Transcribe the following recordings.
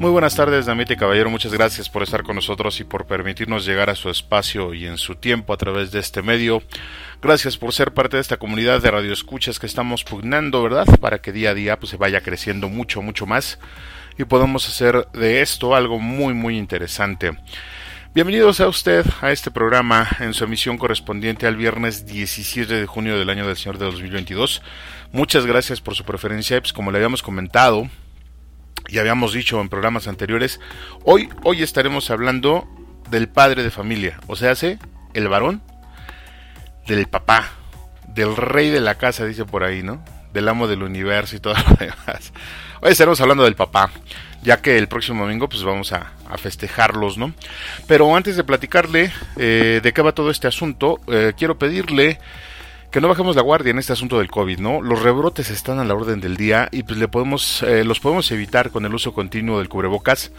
Muy buenas tardes, Damite Caballero. Muchas gracias por estar con nosotros y por permitirnos llegar a su espacio y en su tiempo a través de este medio. Gracias por ser parte de esta comunidad de radioescuchas que estamos pugnando, ¿verdad? Para que día a día pues, se vaya creciendo mucho, mucho más y podamos hacer de esto algo muy, muy interesante. Bienvenidos a usted a este programa en su emisión correspondiente al viernes 17 de junio del año del Señor de 2022. Muchas gracias por su preferencia. Pues como le habíamos comentado, y habíamos dicho en programas anteriores, hoy, hoy estaremos hablando del padre de familia, o sea, el varón del papá, del rey de la casa, dice por ahí, ¿no? Del amo del universo y todo lo demás. Hoy estaremos hablando del papá, ya que el próximo domingo pues vamos a, festejarlos, ¿no? Pero antes de platicarle eh, de qué va todo este asunto, eh, quiero pedirle que no bajemos la guardia en este asunto del COVID, ¿no? Los rebrotes están a la orden del día y pues le podemos, eh, los podemos evitar con el uso continuo del cubrebocas,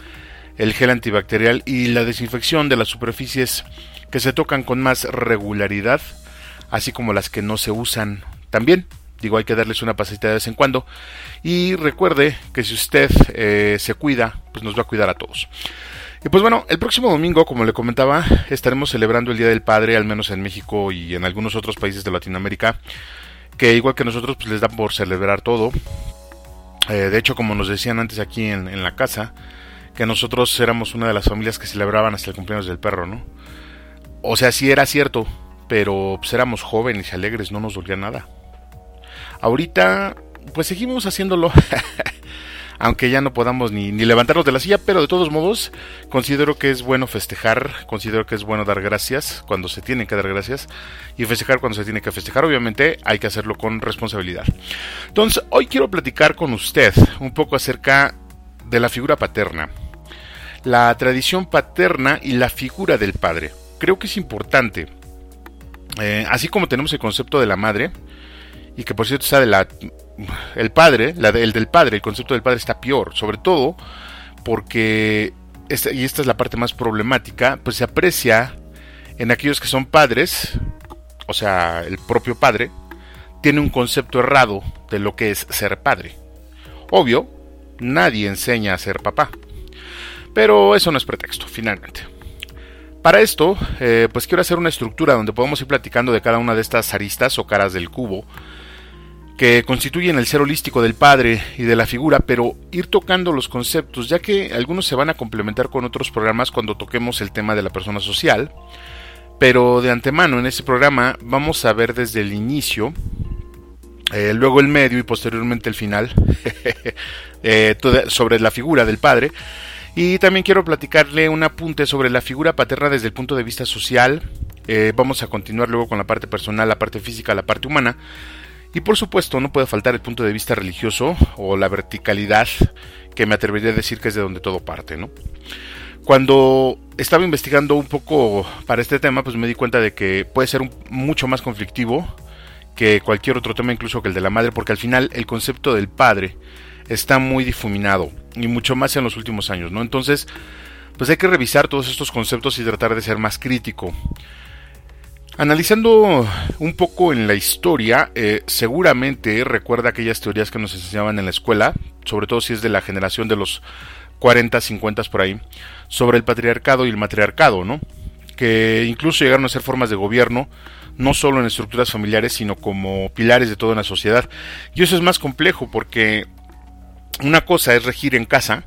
el gel antibacterial y la desinfección de las superficies que se tocan con más regularidad, así como las que no se usan también. Digo, hay que darles una pasita de vez en cuando. Y recuerde que si usted eh, se cuida, pues nos va a cuidar a todos. Y pues bueno, el próximo domingo, como le comentaba, estaremos celebrando el Día del Padre, al menos en México y en algunos otros países de Latinoamérica, que igual que nosotros, pues les dan por celebrar todo. Eh, de hecho, como nos decían antes aquí en, la casa, que nosotros éramos una de las familias que celebraban hasta el cumpleaños del perro, ¿no? O sea, sí era cierto, pero pues éramos jóvenes y alegres, no nos dolía nada. Ahorita, pues seguimos haciéndolo. aunque ya no podamos ni, ni levantarnos de la silla, pero de todos modos considero que es bueno festejar, considero que es bueno dar gracias cuando se tienen que dar gracias y festejar cuando se tiene que festejar. Obviamente hay que hacerlo con responsabilidad. Entonces, hoy quiero platicar con usted un poco acerca de la figura paterna, la tradición paterna y la figura del padre. Creo que es importante. Eh, así como tenemos el concepto de la madre, y que por cierto está de la el padre, el del padre, el concepto del padre está peor, sobre todo porque, y esta es la parte más problemática, pues se aprecia en aquellos que son padres, o sea, el propio padre, tiene un concepto errado de lo que es ser padre. Obvio, nadie enseña a ser papá, pero eso no es pretexto, finalmente. Para esto, eh, pues quiero hacer una estructura donde podamos ir platicando de cada una de estas aristas o caras del cubo que constituyen el ser holístico del padre y de la figura, pero ir tocando los conceptos, ya que algunos se van a complementar con otros programas cuando toquemos el tema de la persona social. Pero de antemano en este programa vamos a ver desde el inicio, eh, luego el medio y posteriormente el final, eh, sobre la figura del padre. Y también quiero platicarle un apunte sobre la figura paterna desde el punto de vista social. Eh, vamos a continuar luego con la parte personal, la parte física, la parte humana y por supuesto no puede faltar el punto de vista religioso o la verticalidad que me atrevería a decir que es de donde todo parte, ¿no? Cuando estaba investigando un poco para este tema, pues me di cuenta de que puede ser mucho más conflictivo que cualquier otro tema, incluso que el de la madre, porque al final el concepto del padre está muy difuminado y mucho más en los últimos años, ¿no? Entonces, pues hay que revisar todos estos conceptos y tratar de ser más crítico. Analizando un poco en la historia, eh, seguramente recuerda aquellas teorías que nos enseñaban en la escuela, sobre todo si es de la generación de los 40, 50 por ahí, sobre el patriarcado y el matriarcado, ¿no? Que incluso llegaron a ser formas de gobierno, no solo en estructuras familiares, sino como pilares de toda una sociedad. Y eso es más complejo porque una cosa es regir en casa,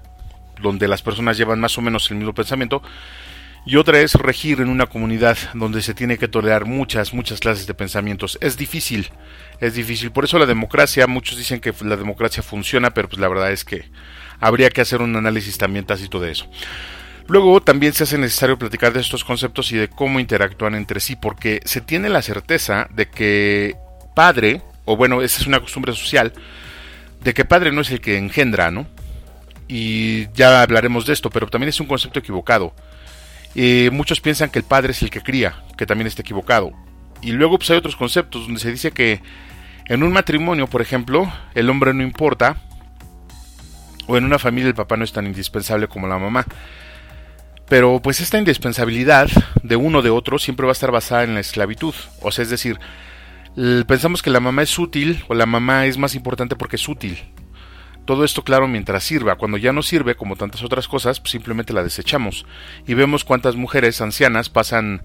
donde las personas llevan más o menos el mismo pensamiento, y otra es regir en una comunidad donde se tiene que tolerar muchas, muchas clases de pensamientos. Es difícil, es difícil. Por eso la democracia, muchos dicen que la democracia funciona, pero pues la verdad es que habría que hacer un análisis también tácito de eso. Luego también se hace necesario platicar de estos conceptos y de cómo interactúan entre sí, porque se tiene la certeza de que padre, o bueno, esa es una costumbre social, de que padre no es el que engendra, ¿no? Y ya hablaremos de esto, pero también es un concepto equivocado. Eh, muchos piensan que el padre es el que cría, que también está equivocado. Y luego pues hay otros conceptos donde se dice que en un matrimonio, por ejemplo, el hombre no importa, o en una familia el papá no es tan indispensable como la mamá. Pero pues esta indispensabilidad de uno de otro siempre va a estar basada en la esclavitud. O sea, es decir, pensamos que la mamá es útil o la mamá es más importante porque es útil. Todo esto claro mientras sirva. Cuando ya no sirve, como tantas otras cosas, pues simplemente la desechamos. Y vemos cuántas mujeres ancianas pasan,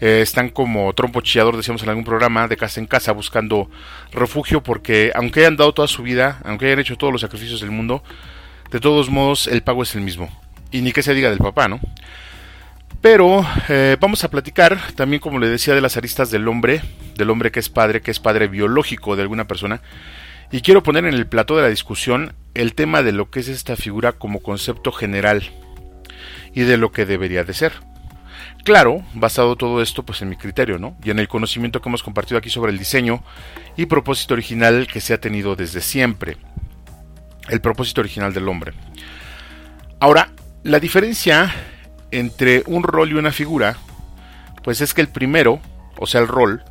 eh, están como trompo chillador, decíamos en algún programa, de casa en casa buscando refugio porque aunque hayan dado toda su vida, aunque hayan hecho todos los sacrificios del mundo, de todos modos el pago es el mismo. Y ni que se diga del papá, ¿no? Pero eh, vamos a platicar también, como le decía, de las aristas del hombre, del hombre que es padre, que es padre biológico de alguna persona. Y quiero poner en el plato de la discusión el tema de lo que es esta figura como concepto general y de lo que debería de ser. Claro, basado todo esto pues en mi criterio, ¿no? Y en el conocimiento que hemos compartido aquí sobre el diseño y propósito original que se ha tenido desde siempre. El propósito original del hombre. Ahora, la diferencia entre un rol y una figura, pues es que el primero, o sea el rol,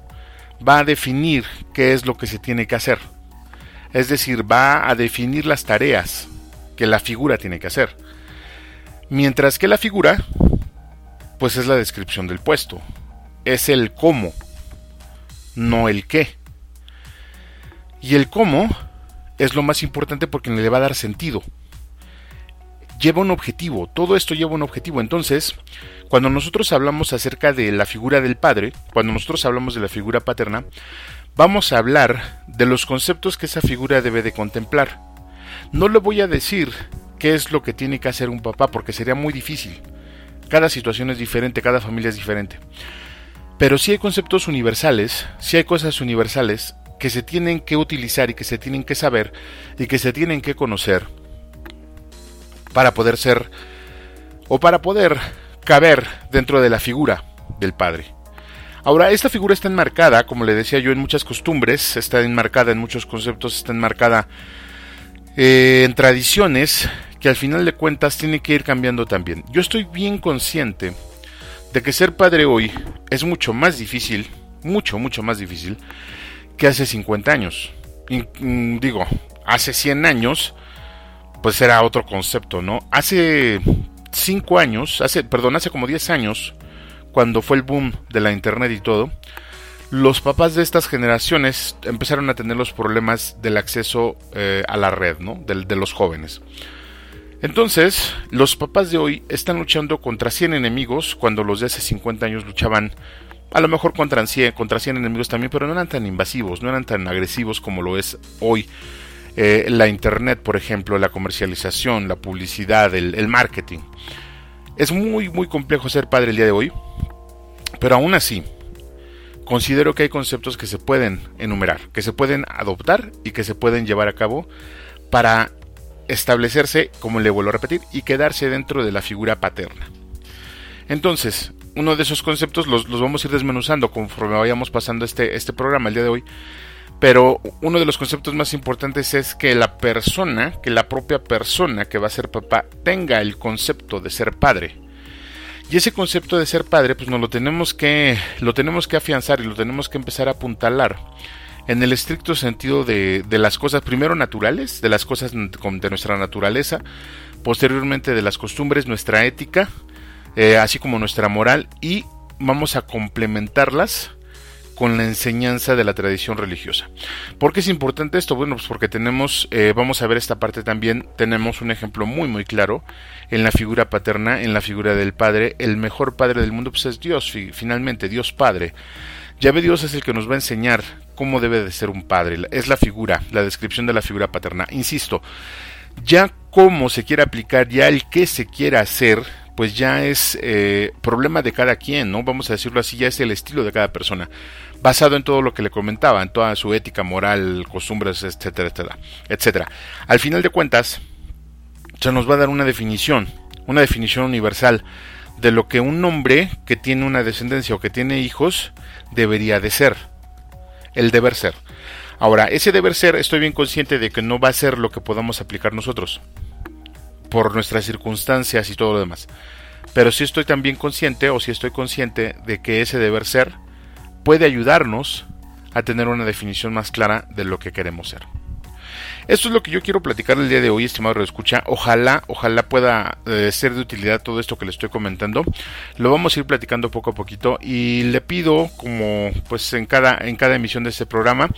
va a definir qué es lo que se tiene que hacer. Es decir, va a definir las tareas que la figura tiene que hacer. Mientras que la figura, pues es la descripción del puesto. Es el cómo, no el qué. Y el cómo es lo más importante porque le va a dar sentido. Lleva un objetivo, todo esto lleva un objetivo. Entonces, cuando nosotros hablamos acerca de la figura del padre, cuando nosotros hablamos de la figura paterna, vamos a hablar de los conceptos que esa figura debe de contemplar. No le voy a decir qué es lo que tiene que hacer un papá porque sería muy difícil. Cada situación es diferente, cada familia es diferente. Pero sí hay conceptos universales, sí hay cosas universales que se tienen que utilizar y que se tienen que saber y que se tienen que conocer para poder ser o para poder caber dentro de la figura del padre. Ahora, esta figura está enmarcada, como le decía yo, en muchas costumbres, está enmarcada en muchos conceptos, está enmarcada eh, en tradiciones que al final de cuentas tiene que ir cambiando también. Yo estoy bien consciente de que ser padre hoy es mucho más difícil, mucho, mucho más difícil que hace 50 años. Mm, digo, hace 100 años, pues era otro concepto, ¿no? Hace 5 años, hace, perdón, hace como 10 años, cuando fue el boom de la internet y todo, los papás de estas generaciones empezaron a tener los problemas del acceso eh, a la red, ¿no? De, los jóvenes. Entonces, los papás de hoy están luchando contra 100 enemigos cuando los de hace 50 años luchaban a lo mejor contra 100, contra 100 enemigos también, pero no eran tan invasivos, no eran tan agresivos como lo es hoy. Eh, la internet, por ejemplo, la comercialización, la publicidad, el marketing. Es muy, muy complejo ser padre el día de hoy, pero aún así, considero que hay conceptos que se pueden enumerar, que se pueden adoptar y que se pueden llevar a cabo para establecerse, como le vuelvo a repetir, y quedarse dentro de la figura paterna. Entonces, uno de esos conceptos los, vamos a ir desmenuzando conforme vayamos pasando este, este programa el día de hoy. Pero uno de los conceptos más importantes es que la persona, que la propia persona que va a ser papá, tenga el concepto de ser padre. Y ese concepto de ser padre, pues nos lo tenemos que, lo tenemos que afianzar y lo tenemos que empezar a apuntalar en el estricto sentido de, de, las cosas primero naturales, de las cosas de nuestra naturaleza, posteriormente de las costumbres, nuestra ética, eh, así como nuestra moral, y vamos a complementarlas con la enseñanza de la tradición religiosa. ¿Por qué es importante esto? Bueno, pues porque tenemos, eh, vamos a ver esta parte también, tenemos un ejemplo muy muy claro en la figura paterna, en la figura del Padre, el mejor Padre del mundo pues es Dios, finalmente, Dios Padre. Ya ve Dios es el que nos va a enseñar cómo debe de ser un padre, es la figura, la descripción de la figura paterna. Insisto, ya cómo se quiere aplicar, ya el qué se quiera hacer, pues ya es eh, problema de cada quien, ¿no? Vamos a decirlo así, ya es el estilo de cada persona, basado en todo lo que le comentaba, en toda su ética, moral, costumbres, etcétera, etcétera, etcétera. Al final de cuentas, se nos va a dar una definición, una definición universal de lo que un hombre que tiene una descendencia o que tiene hijos debería de ser, el deber ser. Ahora, ese deber ser, estoy bien consciente de que no va a ser lo que podamos aplicar nosotros, por nuestras circunstancias y todo lo demás. Pero sí estoy también consciente, o sí estoy consciente, de que ese deber ser puede ayudarnos a tener una definición más clara de lo que queremos ser. Esto es lo que yo quiero platicar el día de hoy, estimado escucha. Ojalá, ojalá pueda eh, ser de utilidad todo esto que le estoy comentando. Lo vamos a ir platicando poco a poquito y le pido, como pues en cada, en cada emisión de este programa,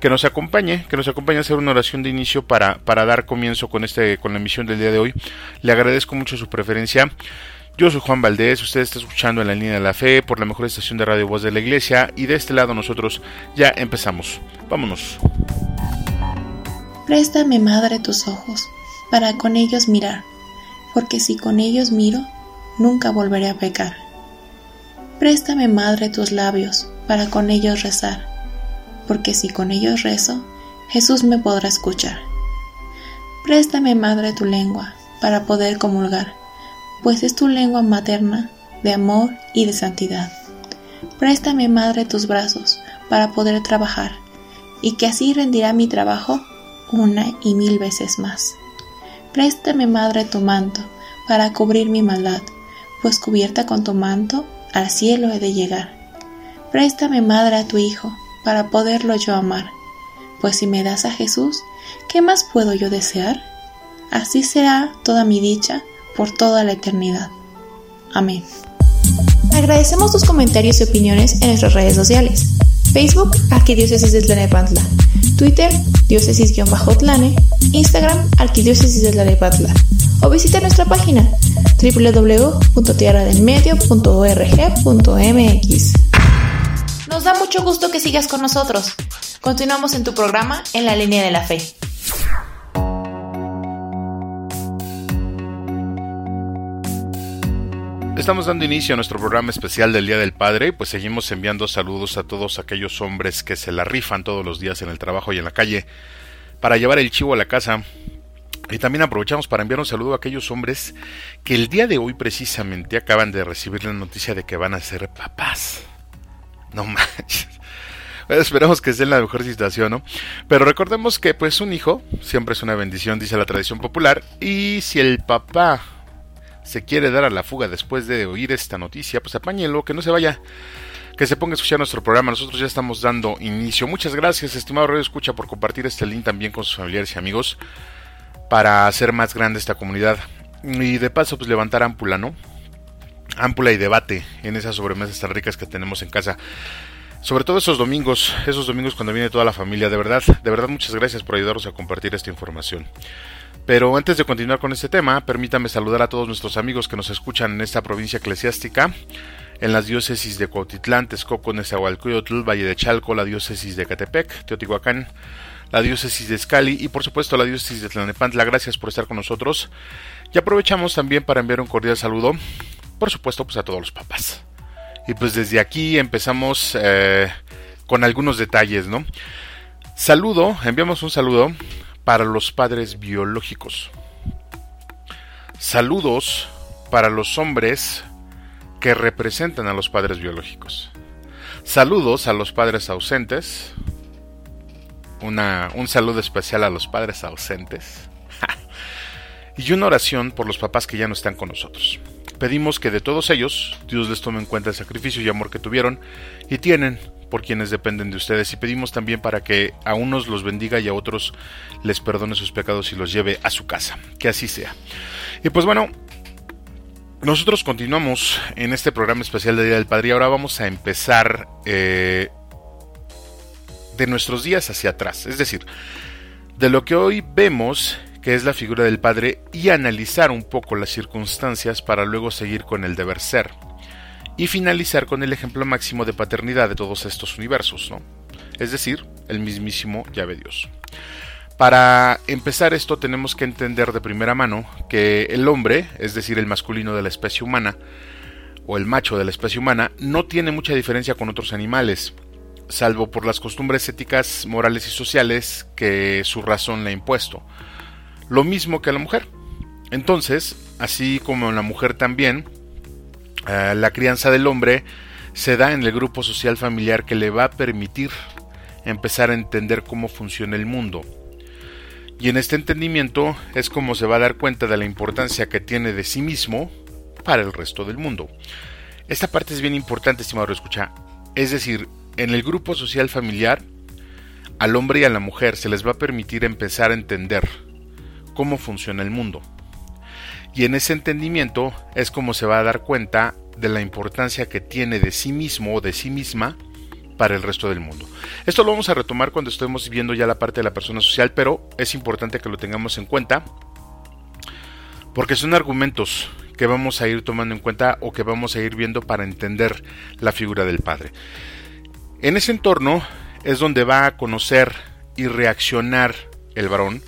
que nos acompañe, que nos acompañe a hacer una oración de inicio para, para dar comienzo con este, con la emisión del día de hoy. Le agradezco mucho su preferencia. Yo soy Juan Valdés, usted está escuchando en la línea de la fe por la mejor estación de radio voz de la iglesia y de este lado nosotros ya empezamos. Vámonos. Préstame, Madre, tus ojos, para con ellos mirar, porque si con ellos miro, nunca volveré a pecar. Préstame, Madre, tus labios, para con ellos rezar, porque si con ellos rezo, Jesús me podrá escuchar. Préstame, Madre, tu lengua, para poder comulgar, pues es tu lengua materna de amor y de santidad. Préstame, Madre, tus brazos, para poder trabajar, y que así rendirá mi trabajo una y mil veces más. Préstame, Madre, tu manto, para cubrir mi maldad, pues cubierta con tu manto, al cielo he de llegar. Préstame, Madre, a tu Hijo, para poderlo yo amar, pues si me das a Jesús, ¿qué más puedo yo desear? Así será toda mi dicha por toda la eternidad. Amén. Agradecemos tus comentarios y opiniones en nuestras redes sociales. Facebook, Arquidiócesis de Tlanepantla. Twitter, diócesis-tlane. Instagram, Arquidiócesis de Tlanepantla. O visita nuestra página www.tierradelmedio.org.mx. Nos da mucho gusto que sigas con nosotros. Continuamos en tu programa En la línea de la fe. Estamos dando inicio a nuestro programa especial del Día del Padre, pues seguimos enviando saludos a todos aquellos hombres que se la rifan todos los días en el trabajo y en la calle para llevar el chivo a la casa. Y también aprovechamos para enviar un saludo a aquellos hombres que el día de hoy precisamente acaban de recibir la noticia de que van a ser papás. No manches. esperamos que esté en la mejor situación, ¿no? Pero recordemos que pues un hijo siempre es una bendición, dice la tradición popular, y si el papá se quiere dar a la fuga después de oír esta noticia, pues apáñelo, que no se vaya, que se ponga a escuchar nuestro programa. Nosotros ya estamos dando inicio. Muchas gracias, estimado Radio Escucha, por compartir este link también con sus familiares y amigos para hacer más grande esta comunidad. Y de paso, pues levantar ámpula, ¿no? Ámpula y debate en esas sobremesas tan ricas que tenemos en casa. Sobre todo esos domingos, esos domingos cuando viene toda la familia. De verdad, de verdad, muchas gracias por ayudarnos a compartir esta información. Pero antes de continuar con este tema, permítame saludar a todos nuestros amigos que nos escuchan en esta provincia eclesiástica, en las diócesis de Cuautitlán, Texcoco, Nezahualcóyotl, Valle de Chalco, la diócesis de Catepec, Teotihuacán, la diócesis de Escali y por supuesto la diócesis de Tlanepantla. Gracias por estar con nosotros. Y aprovechamos también para enviar un cordial saludo, por supuesto, pues a todos los papás. Y pues desde aquí empezamos eh, con algunos detalles, ¿no? Saludo, enviamos un saludo para los padres biológicos. Saludos para los hombres que representan a los padres biológicos. Saludos a los padres ausentes. Una, un saludo especial a los padres ausentes. y una oración por los papás que ya no están con nosotros. Pedimos que de todos ellos Dios les tome en cuenta el sacrificio y amor que tuvieron y tienen por quienes dependen de ustedes y pedimos también para que a unos los bendiga y a otros les perdone sus pecados y los lleve a su casa. Que así sea. Y pues bueno, nosotros continuamos en este programa especial de Día del Padre y ahora vamos a empezar eh, de nuestros días hacia atrás. Es decir, de lo que hoy vemos que es la figura del Padre y analizar un poco las circunstancias para luego seguir con el deber ser y finalizar con el ejemplo máximo de paternidad de todos estos universos, ¿no? Es decir, el mismísimo llave Dios. Para empezar esto tenemos que entender de primera mano que el hombre, es decir, el masculino de la especie humana, o el macho de la especie humana, no tiene mucha diferencia con otros animales, salvo por las costumbres éticas, morales y sociales que su razón le ha impuesto. Lo mismo que a la mujer. Entonces, así como la mujer también, la crianza del hombre se da en el grupo social familiar que le va a permitir empezar a entender cómo funciona el mundo. Y en este entendimiento es como se va a dar cuenta de la importancia que tiene de sí mismo para el resto del mundo. Esta parte es bien importante, estimado escucha. Es decir, en el grupo social familiar, al hombre y a la mujer se les va a permitir empezar a entender cómo funciona el mundo. Y en ese entendimiento es como se va a dar cuenta de la importancia que tiene de sí mismo o de sí misma para el resto del mundo. Esto lo vamos a retomar cuando estemos viendo ya la parte de la persona social, pero es importante que lo tengamos en cuenta porque son argumentos que vamos a ir tomando en cuenta o que vamos a ir viendo para entender la figura del padre. En ese entorno es donde va a conocer y reaccionar el varón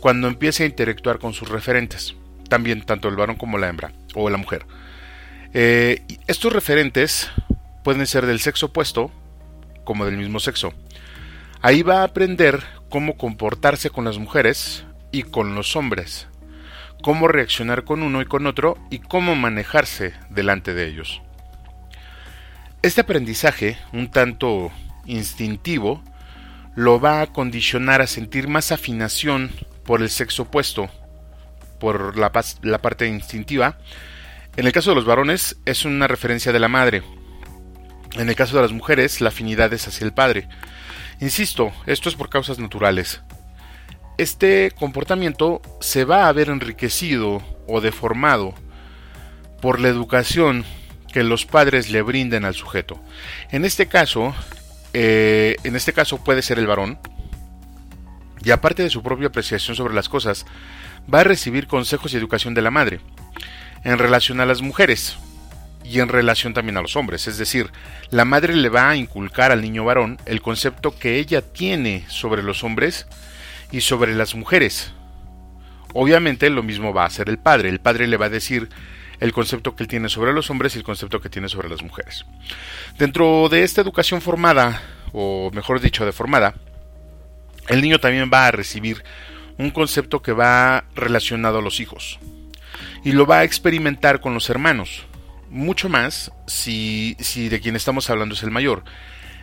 cuando empiece a interactuar con sus referentes, también tanto el varón como la hembra o la mujer. Eh, estos referentes pueden ser del sexo opuesto como del mismo sexo. Ahí va a aprender cómo comportarse con las mujeres y con los hombres, cómo reaccionar con uno y con otro y cómo manejarse delante de ellos. Este aprendizaje, un tanto instintivo, lo va a condicionar a sentir más afinación por el sexo opuesto, por la, la parte instintiva. En el caso de los varones es una referencia de la madre, en el caso de las mujeres, la afinidad es hacia el padre. Insisto, esto es por causas naturales. Este comportamiento se va a ver enriquecido o deformado por la educación que los padres le brinden al sujeto. En este caso, eh, en este caso puede ser el varón, y aparte de su propia apreciación sobre las cosas, va a recibir consejos y educación de la madre. En relación a las mujeres, y en relación también a los hombres. Es decir, la madre le va a inculcar al niño varón el concepto que ella tiene sobre los hombres y sobre las mujeres. Obviamente lo mismo va a hacer el padre. El padre le va a decir el concepto que él tiene sobre los hombres y el concepto que tiene sobre las mujeres. Dentro de esta educación formada, o mejor dicho, deformada, el niño también va a recibir un concepto que va relacionado a los hijos. Y lo va a experimentar con los hermanos mucho más si, si de quien estamos hablando es el mayor.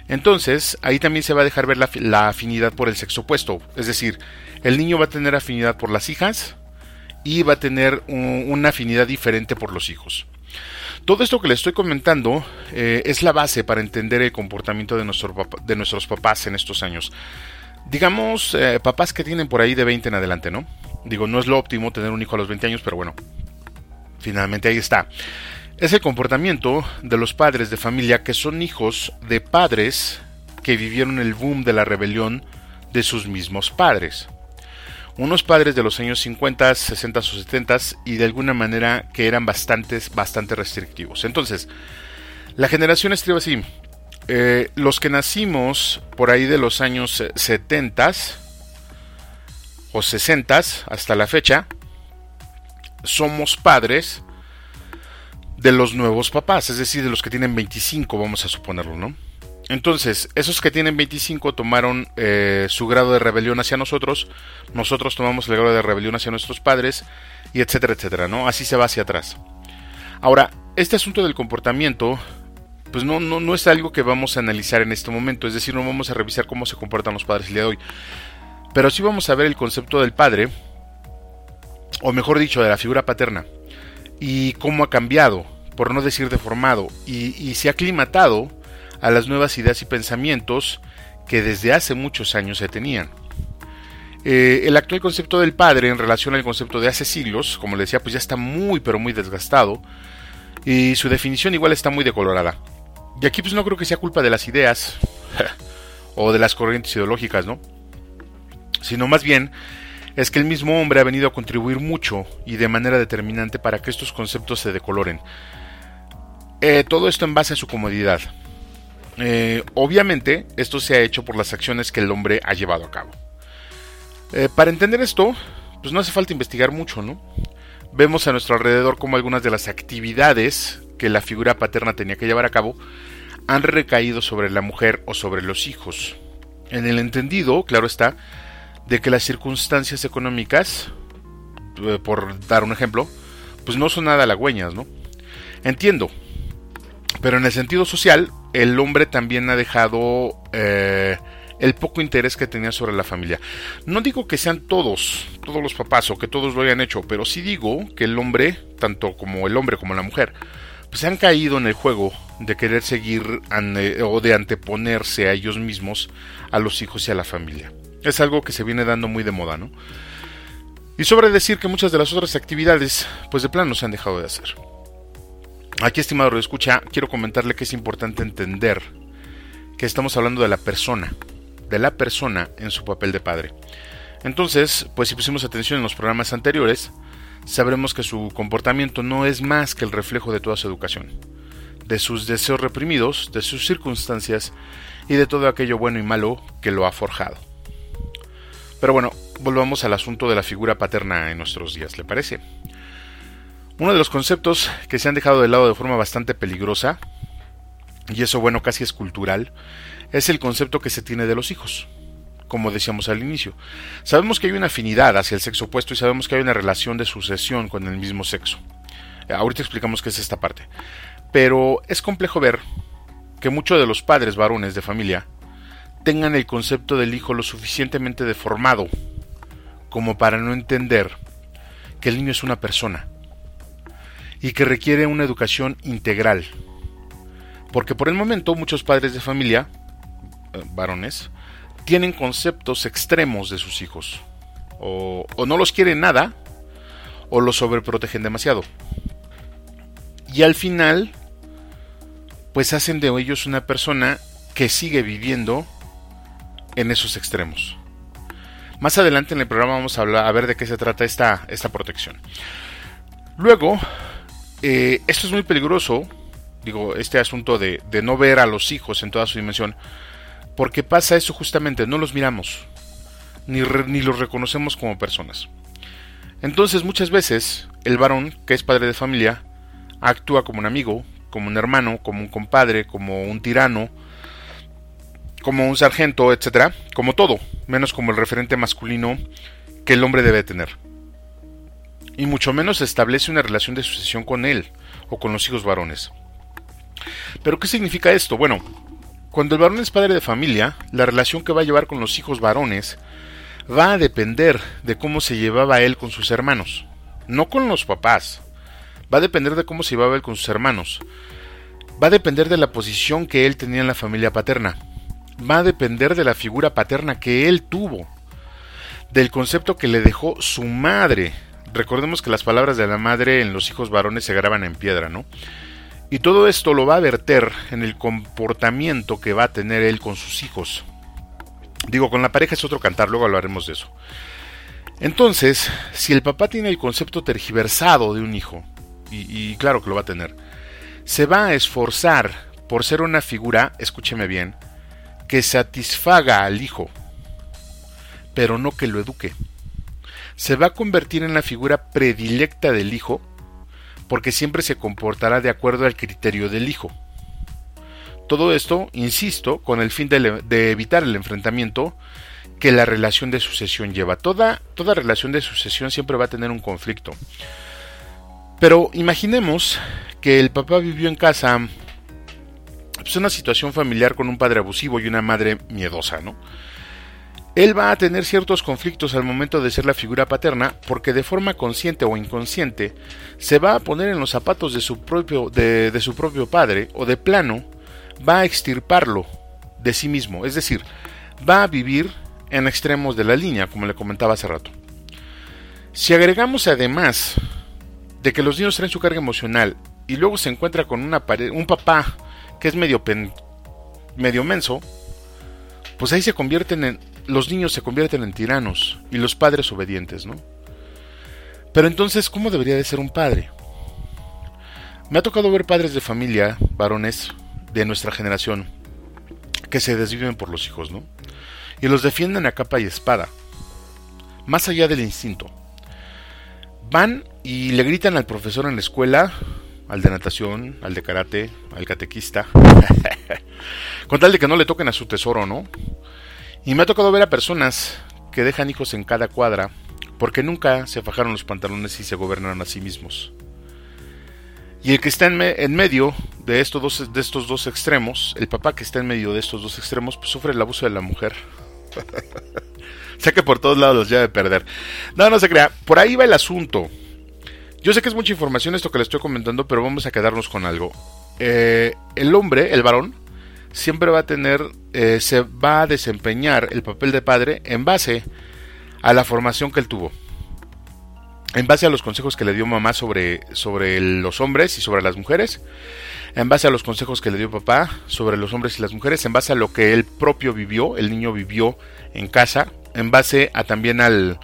Entonces, ahí también se va a dejar ver la, afinidad por el sexo opuesto. Es decir, el niño va a tener afinidad por las hijas y va a tener una afinidad diferente por los hijos. Todo esto que le estoy comentando eh, es la base para entender el comportamiento de, nuestro, de nuestros papás en estos años. Digamos, eh, papás que tienen por ahí de 20 en adelante, ¿no? Digo, no es lo óptimo tener un hijo a los 20 años, pero bueno, finalmente ahí está es el comportamiento de los padres de familia que son hijos de padres que vivieron el boom de la rebelión de sus mismos padres. Unos padres de los años 50, 60 o 70 y de alguna manera que eran bastantes, bastante restrictivos. Entonces, la generación estriba así. Eh, los que nacimos por ahí de los años 70 o 60 hasta la fecha, somos padres de los nuevos papás, es decir, de los que tienen 25, vamos a suponerlo, ¿no? Entonces, esos que tienen 25 tomaron eh, su grado de rebelión hacia nosotros, nosotros tomamos el grado de rebelión hacia nuestros padres, y etcétera, etcétera, ¿no? Así se va hacia atrás. Ahora, este asunto del comportamiento, pues no, no, no es algo que vamos a analizar en este momento, es decir, no vamos a revisar cómo se comportan los padres el día de hoy, pero sí vamos a ver el concepto del padre, o mejor dicho, de la figura paterna y cómo ha cambiado, por no decir deformado, y, se ha aclimatado a las nuevas ideas y pensamientos que desde hace muchos años se tenían. Eh, el actual concepto del padre en relación al concepto de hace siglos, como le decía, pues ya está muy pero muy desgastado y su definición igual está muy decolorada. Y aquí pues no creo que sea culpa de las ideas o de las corrientes ideológicas, ¿no? Sino más bien es que el mismo hombre ha venido a contribuir mucho y de manera determinante para que estos conceptos se decoloren. Eh, todo esto en base a su comodidad. Eh, obviamente, esto se ha hecho por las acciones que el hombre ha llevado a cabo. Eh, para entender esto, pues no hace falta investigar mucho, ¿no? Vemos a nuestro alrededor como algunas de las actividades que la figura paterna tenía que llevar a cabo han recaído sobre la mujer o sobre los hijos. En el entendido, claro está, de que las circunstancias económicas, eh, por dar un ejemplo, pues no son nada halagüeñas, ¿no? Entiendo, pero en el sentido social, el hombre también ha dejado eh, el poco interés que tenía sobre la familia. No digo que sean todos, todos los papás o que todos lo hayan hecho, pero sí digo que el hombre, tanto como el hombre como la mujer, pues han caído en el juego de querer seguir o de anteponerse a ellos mismos, a los hijos y a la familia. Es algo que se viene dando muy de moda, ¿no? Y sobre decir que muchas de las otras actividades, pues de plano se han dejado de hacer. Aquí, estimado escucha, quiero comentarle que es importante entender que estamos hablando de la persona, de la persona en su papel de padre. Entonces, pues si pusimos atención en los programas anteriores, sabremos que su comportamiento no es más que el reflejo de toda su educación, de sus deseos reprimidos, de sus circunstancias y de todo aquello bueno y malo que lo ha forjado. Pero bueno, volvamos al asunto de la figura paterna en nuestros días, ¿le parece? Uno de los conceptos que se han dejado de lado de forma bastante peligrosa, y eso bueno casi es cultural, es el concepto que se tiene de los hijos como decíamos al inicio. Sabemos que hay una afinidad hacia el sexo opuesto y sabemos que hay una relación de sucesión con el mismo sexo. Eh, ahorita explicamos qué es esta parte. Pero es complejo ver que muchos de los padres varones de familia tengan el concepto del hijo lo suficientemente deformado como para no entender que el niño es una persona y que requiere una educación integral. Porque por el momento muchos padres de familia, eh, varones, tienen conceptos extremos de sus hijos. O, no los quieren nada, o los sobreprotegen demasiado. Y al final, pues hacen de ellos una persona que sigue viviendo en esos extremos. Más adelante en el programa vamos a, hablar, a ver de qué se trata esta, esta protección. Luego, eh, esto es muy peligroso, digo, este asunto de, de no ver a los hijos en toda su dimensión, porque pasa eso justamente, no los miramos, ni, ni los reconocemos como personas. Entonces muchas veces el varón, que es padre de familia, actúa como un amigo, como un hermano, como un compadre, como un tirano, como un sargento, etcétera, como todo, menos como el referente masculino que el hombre debe tener. Y mucho menos establece una relación de sucesión con él o con los hijos varones. Pero ¿qué significa esto? Bueno, cuando el varón es padre de familia, la relación que va a llevar con los hijos varones va a depender de cómo se llevaba él con sus hermanos, no con los papás. Va a depender de cómo se llevaba él con sus hermanos. Va a depender de la posición que él tenía en la familia paterna. Va a depender de la figura paterna que él tuvo. Del concepto que le dejó su madre. Recordemos que las palabras de la madre en los hijos varones se graban en piedra, ¿no? Y todo esto lo va a verter en el comportamiento que va a tener él con sus hijos. Digo, con la pareja es otro cantar, luego hablaremos de eso. Entonces, si el papá tiene el concepto tergiversado de un hijo, y, claro que lo va a tener, se va a esforzar por ser una figura, escúcheme bien, que satisfaga al hijo, pero no que lo eduque. Se va a convertir en la figura predilecta del hijo porque siempre se comportará de acuerdo al criterio del hijo. Todo esto, insisto, con el fin de, evitar el enfrentamiento que la relación de sucesión lleva. Toda, toda relación de sucesión siempre va a tener un conflicto. Pero imaginemos que el papá vivió en casa pues, una situación familiar con un padre abusivo y una madre miedosa, ¿no? Él va a tener ciertos conflictos al momento de ser la figura paterna porque de forma consciente o inconsciente se va a poner en los zapatos de su propio, de, su propio padre o de plano va a extirparlo de sí mismo, es decir, va a vivir en extremos de la línea, como le comentaba hace rato. Si agregamos además de que los niños traen su carga emocional y luego se encuentra con una un papá que es medio, medio menso, pues ahí se convierten en los niños se convierten en tiranos y los padres obedientes, ¿no? Pero entonces, ¿cómo debería de ser un padre? Me ha tocado ver padres de familia, varones de nuestra generación, que se desviven por los hijos, ¿no? Y los defienden a capa y espada, más allá del instinto. Van y le gritan al profesor en la escuela, al de natación, al de karate, al catequista, con tal de que no le toquen a su tesoro, ¿no? Y me ha tocado ver a personas que dejan hijos en cada cuadra porque nunca se fajaron los pantalones y se gobernaron a sí mismos. Y el que está en, medio de estos, dos, de estos dos extremos, el papá que está en medio de estos dos extremos, pues sufre el abuso de la mujer. sea que por todos lados los de perder. No, no se crea. Por ahí va el asunto. Yo sé que es mucha información esto que le estoy comentando, pero vamos a quedarnos con algo. Eh, el hombre, el varón, siempre va a tener, eh, se va a desempeñar el papel de padre en base a la formación que él tuvo en base a los consejos que le dio mamá sobre, sobre los hombres y sobre las mujeres, en base a los consejos que le dio papá sobre los hombres y las mujeres, en base a lo que él propio vivió, el niño vivió en casa, en base a también al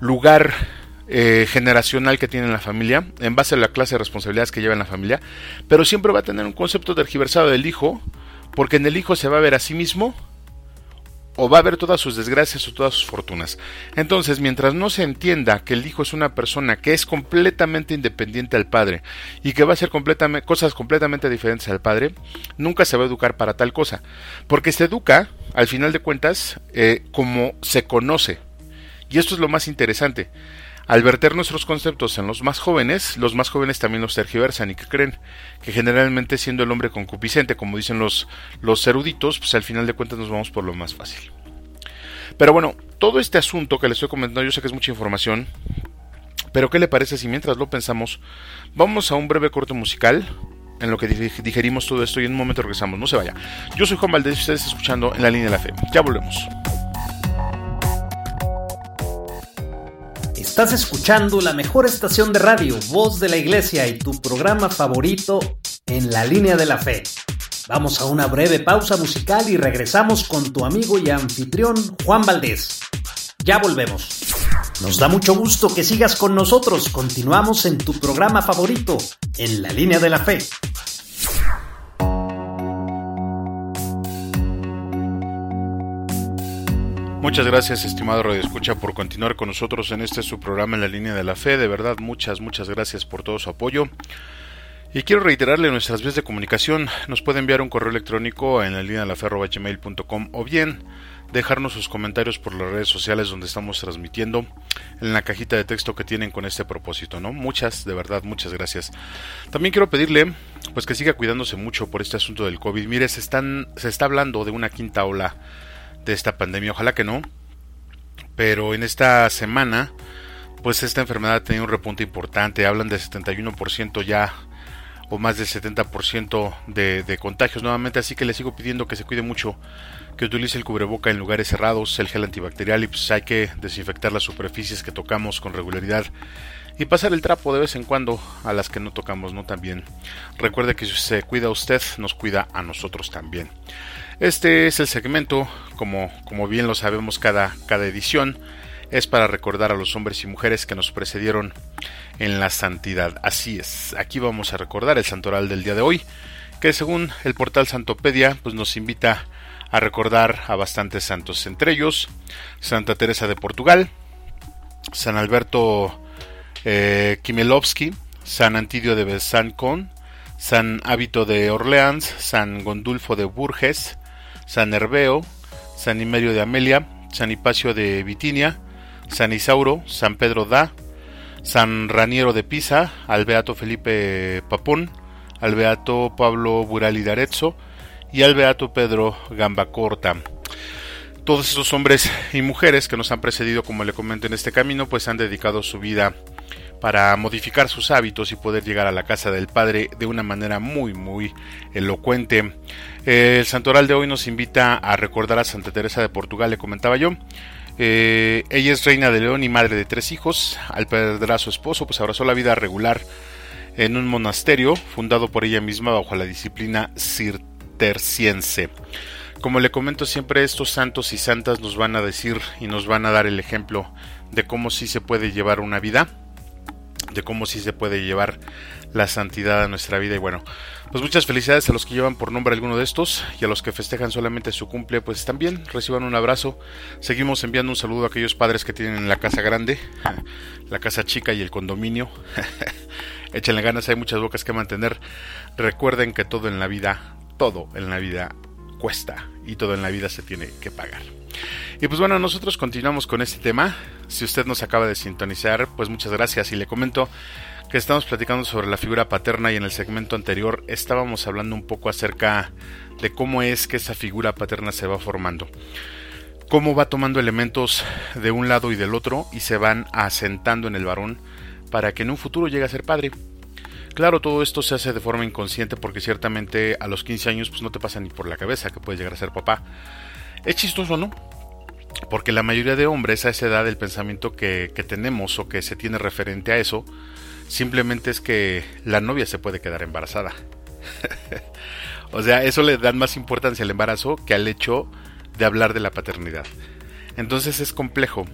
lugar eh, generacional que tiene en la familia, en base a la clase de responsabilidades que lleva en la familia, pero siempre va a tener un concepto tergiversado del hijo, porque en el hijo se va a ver a sí mismo o va a ver todas sus desgracias o todas sus fortunas. Entonces, mientras no se entienda que el hijo es una persona que es completamente independiente al padre y que va a hacer completamente, cosas completamente diferentes al padre, nunca se va a educar para tal cosa. Porque se educa, al final de cuentas, eh, como se conoce. Y esto es lo más interesante. Al verter nuestros conceptos en los más jóvenes, los más jóvenes también los tergiversan y que creen que generalmente siendo el hombre concupiscente, como dicen los, los eruditos, pues al final de cuentas nos vamos por lo más fácil. Pero bueno, todo este asunto que le estoy comentando, yo sé que es mucha información, pero ¿qué le parece si mientras lo pensamos, vamos a un breve corte musical en lo que digerimos todo esto y en un momento regresamos, no se vaya. Yo soy Juan Valdés y ustedes escuchando en la línea de la fe. Ya volvemos. Estás escuchando la mejor estación de radio, Voz de la Iglesia y tu programa favorito en la línea de la fe. Vamos a una breve pausa musical y regresamos con tu amigo y anfitrión Juan Valdés. Ya volvemos. Nos da mucho gusto que sigas con nosotros. Continuamos en tu programa favorito, en la línea de la fe. Muchas gracias, estimado Radio Escucha, por continuar con nosotros en este su programa en la línea de la fe. De verdad, muchas, muchas gracias por todo su apoyo. Y quiero reiterarle nuestras vías de comunicación. Nos puede enviar un correo electrónico en la línea de la fe o bien dejarnos sus comentarios por las redes sociales donde estamos transmitiendo en la cajita de texto que tienen con este propósito, ¿no? Muchas, de verdad, muchas gracias. También quiero pedirle pues que siga cuidándose mucho por este asunto del COVID. Mire, se están se está hablando de una quinta ola de esta pandemia. Ojalá que no. Pero en esta semana, pues esta enfermedad ha tenido un repunte importante. Hablan de 71% ya o más del 70% de, de contagios nuevamente. Así que le sigo pidiendo que se cuide mucho, que utilice el cubreboca en lugares cerrados, el gel antibacterial y pues hay que desinfectar las superficies que tocamos con regularidad y pasar el trapo de vez en cuando a las que no tocamos, ¿no? También. Recuerde que si se cuida usted, nos cuida a nosotros también. Este es el segmento, como, como bien lo sabemos cada, cada edición, es para recordar a los hombres y mujeres que nos precedieron en la santidad. Así es, aquí vamos a recordar el santoral del día de hoy, que según el portal Santopedia, pues nos invita a recordar a bastantes santos, entre ellos Santa Teresa de Portugal, San Alberto eh, San Antidio de Besancon, San Hábito de Orleans, San Gondulfo de Burges, San Herbeo, San Imerio de Amelia, San Hipacio de Bitinia, San Isauro, San Pedro da, San Raniero de Pisa, al Beato Felipe Papón, al Beato Pablo Burali de Arezzo y al Beato Pedro Gambacorta. Todos esos hombres y mujeres que nos han precedido, como le comento en este camino, pues han dedicado su vida para modificar sus hábitos y poder llegar a la casa del Padre de una manera muy, muy elocuente. El santoral de hoy nos invita a recordar a Santa Teresa de Portugal, le comentaba yo. Eh, ella es reina de León y madre de tres hijos. Al perder a su esposo, pues abrazó la vida regular en un monasterio fundado por ella misma bajo la disciplina cisterciense. Como le comento siempre, estos santos y santas nos van a decir y nos van a dar el ejemplo de cómo sí se puede llevar una vida de cómo sí se puede llevar la santidad a nuestra vida. Y bueno, pues muchas felicidades a los que llevan por nombre alguno de estos y a los que festejan solamente su cumple, pues también reciban un abrazo. Seguimos enviando un saludo a aquellos padres que tienen la casa grande, la casa chica y el condominio. Échenle ganas, hay muchas bocas que mantener. Recuerden que todo en la vida, todo en la vida cuesta y todo en la vida se tiene que pagar. Y pues bueno, nosotros continuamos con este tema. Si usted nos acaba de sintonizar, pues muchas gracias y le comento que estamos platicando sobre la figura paterna y en el segmento anterior estábamos hablando un poco acerca de cómo es que esa figura paterna se va formando. Cómo va tomando elementos de un lado y del otro y se van asentando en el varón para que en un futuro llegue a ser padre. Claro, todo esto se hace de forma inconsciente porque ciertamente a los 15 años pues no te pasa ni por la cabeza que puedes llegar a ser papá. Es chistoso, ¿no? Porque la mayoría de hombres a esa edad el pensamiento que, que tenemos o que se tiene referente a eso simplemente es que la novia se puede quedar embarazada. o sea, eso le dan más importancia al embarazo que al hecho de hablar de la paternidad. Entonces es complejo.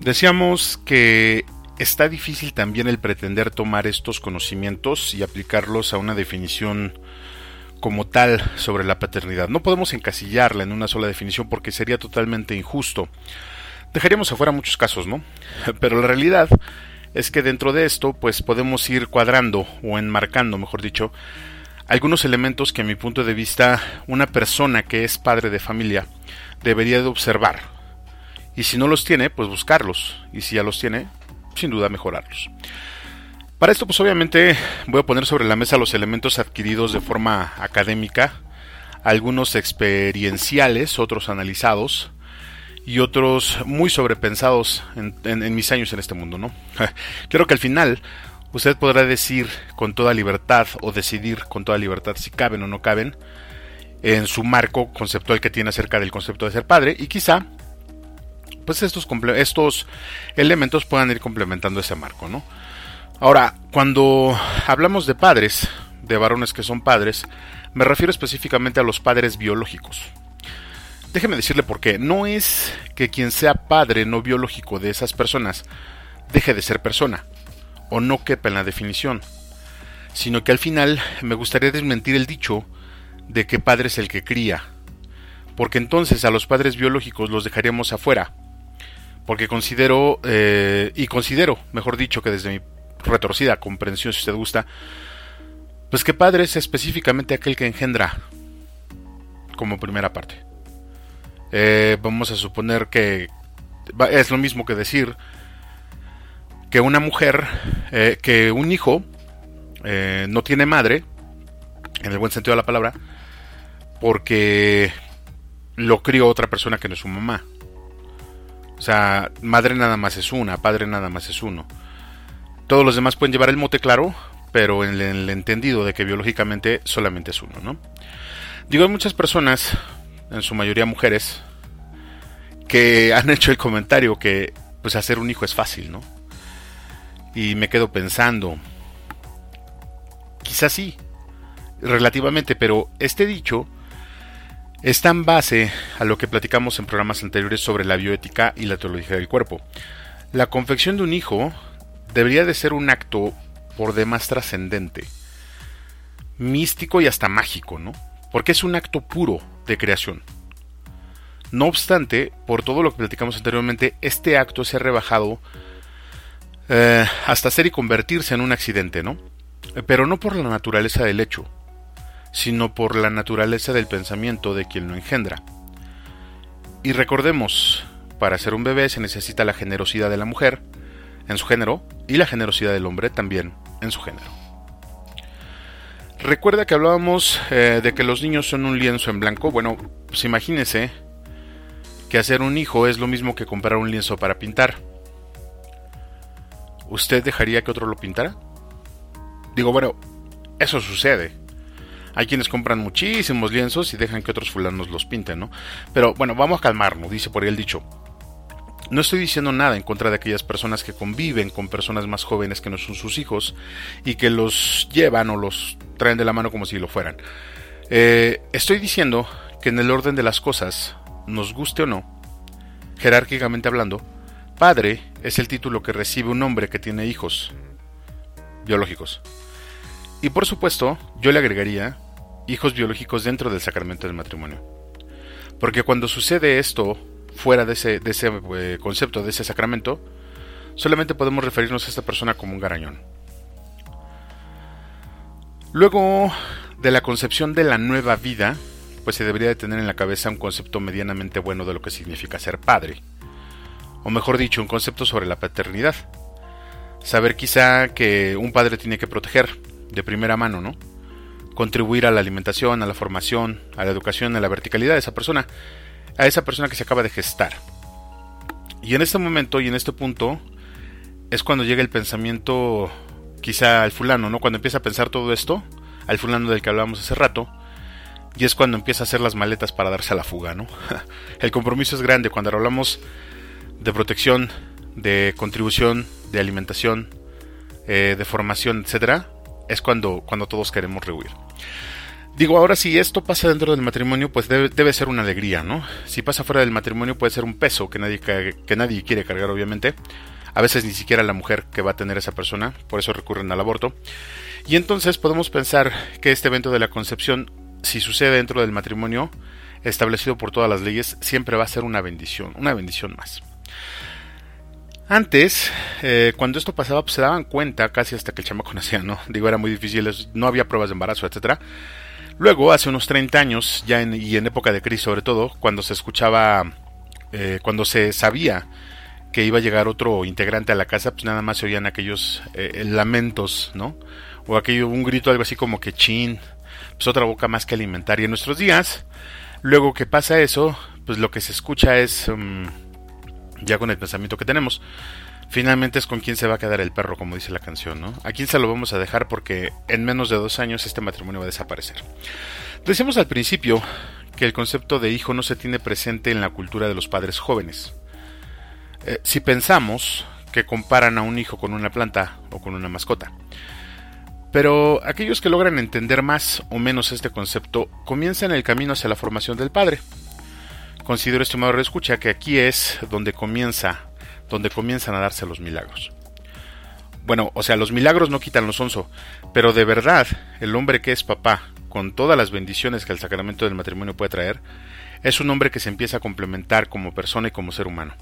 Decíamos que está difícil también el pretender tomar estos conocimientos y aplicarlos a una definición como tal sobre la paternidad. No podemos encasillarla en una sola definición porque sería totalmente injusto. Dejaríamos afuera muchos casos, ¿no? Pero la realidad es que dentro de esto pues podemos ir cuadrando o enmarcando, mejor dicho, algunos elementos que a mi punto de vista una persona que es padre de familia debería de observar. Y si no los tiene, pues buscarlos. Y si ya los tiene, sin duda mejorarlos. Para esto, pues obviamente voy a poner sobre la mesa los elementos adquiridos de forma académica, algunos experienciales, otros analizados, y otros muy sobrepensados en, mis años en este mundo, ¿no? Creo que al final usted podrá decir con toda libertad o decidir con toda libertad si caben o no caben en su marco conceptual que tiene acerca del concepto de ser padre y quizá pues estos, estos elementos puedan ir complementando ese marco, ¿no? Ahora, cuando hablamos de padres, de varones que son padres, me refiero específicamente a los padres biológicos, Déjeme decirle por qué. No es que quien sea padre no biológico de esas personas deje de ser persona, o no quepa en la definición, sino que al final me gustaría desmentir el dicho de que padre es el que cría, porque entonces a los padres biológicos los dejaríamos afuera, porque considero, eh, y considero, mejor dicho, que desde mi retorcida comprensión, si usted gusta, pues que padre es específicamente aquel que engendra, como primera parte. Eh, vamos a suponer que es lo mismo que decir que una mujer, eh, que un hijo eh, no tiene madre, en el buen sentido de la palabra, porque lo crió otra persona que no es su mamá. O sea, madre nada más es una, padre nada más es uno. Todos los demás pueden llevar el mote claro, pero en el entendido de que biológicamente solamente es uno, ¿no? Digo, hay muchas personas en su mayoría mujeres, que han hecho el comentario que pues hacer un hijo es fácil, ¿no? Y me quedo pensando, quizás sí, relativamente, pero este dicho está en base a lo que platicamos en programas anteriores sobre la bioética y la teología del cuerpo. La confección de un hijo debería de ser un acto por demás trascendente, místico y hasta mágico, ¿no? Porque es un acto puro de creación. No obstante, por todo lo que platicamos anteriormente, este acto se ha rebajado eh, hasta ser y convertirse en un accidente, ¿no? Pero no por la naturaleza del hecho, sino por la naturaleza del pensamiento de quien lo engendra. Y recordemos, para ser un bebé se necesita la generosidad de la mujer en su género y la generosidad del hombre también en su género. Recuerda que hablábamos eh, de que los niños son un lienzo en blanco. Bueno, pues imagínese que hacer un hijo es lo mismo que comprar un lienzo para pintar. ¿Usted dejaría que otro lo pintara? Digo, bueno, eso sucede. Hay quienes compran muchísimos lienzos y dejan que otros fulanos los pinten, ¿no? Pero bueno, vamos a calmarnos, dice por ahí el dicho. No estoy diciendo nada en contra de aquellas personas que conviven con personas más jóvenes que no son sus hijos y que los llevan o los traen de la mano como si lo fueran. Eh, estoy diciendo que en el orden de las cosas, nos guste o no, jerárquicamente hablando, padre es el título que recibe un hombre que tiene hijos biológicos. Y por supuesto, yo le agregaría hijos biológicos dentro del sacramento del matrimonio. Porque cuando sucede esto fuera de ese, de ese eh, concepto, de ese sacramento, solamente podemos referirnos a esta persona como un garañón. Luego de la concepción de la nueva vida, pues se debería de tener en la cabeza un concepto medianamente bueno de lo que significa ser padre. O mejor dicho, un concepto sobre la paternidad. Saber quizá que un padre tiene que proteger de primera mano, ¿no? Contribuir a la alimentación, a la formación, a la educación, a la verticalidad de esa persona, a esa persona que se acaba de gestar. Y en este momento y en este punto es cuando llega el pensamiento quizá al fulano, ¿no? Cuando empieza a pensar todo esto, al fulano del que hablábamos hace rato, y es cuando empieza a hacer las maletas para darse a la fuga, ¿no? el compromiso es grande cuando hablamos de protección, de contribución, de alimentación, eh, de formación, etcétera, es cuando, cuando todos queremos rehuir. Digo, ahora si esto pasa dentro del matrimonio, pues debe, ser una alegría, ¿no? Si pasa fuera del matrimonio puede ser un peso que nadie, que nadie quiere cargar, obviamente. A veces ni siquiera la mujer que va a tener esa persona, por eso recurren al aborto. Y entonces podemos pensar que este evento de la concepción, si sucede dentro del matrimonio, establecido por todas las leyes, siempre va a ser una bendición, una bendición más. Antes, eh, cuando esto pasaba, pues se daban cuenta casi hasta que el chamaco nacía, ¿no? Digo, era muy difícil, no había pruebas de embarazo, etcétera. Luego, hace unos 30 años, ya en, y en época de crisis sobre todo, cuando se escuchaba, eh, cuando se sabía que iba a llegar otro integrante a la casa, pues nada más se oían aquellos eh, lamentos, ¿no? O aquello, un grito algo así como que chin, pues otra boca más que alimentar. Y en nuestros días, luego que pasa eso, pues lo que se escucha es, mm, ya con el pensamiento que tenemos, finalmente es con quién se va a quedar el perro, como dice la canción, ¿no? ¿A quién se lo vamos a dejar? Porque en menos de dos años este matrimonio va a desaparecer. Decimos al principio que el concepto de hijo no se tiene presente en la cultura de los padres jóvenes. Eh, si pensamos que comparan a un hijo con una planta o con una mascota. Pero aquellos que logran entender más o menos este concepto comienzan el camino hacia la formación del padre. Considero, estimado escucha, que aquí es donde comienza, donde comienzan a darse los milagros. Bueno, o sea, los milagros no quitan los onzo, pero de verdad, el hombre que es papá, con todas las bendiciones que el sacramento del matrimonio puede traer, es un hombre que se empieza a complementar como persona y como ser humano.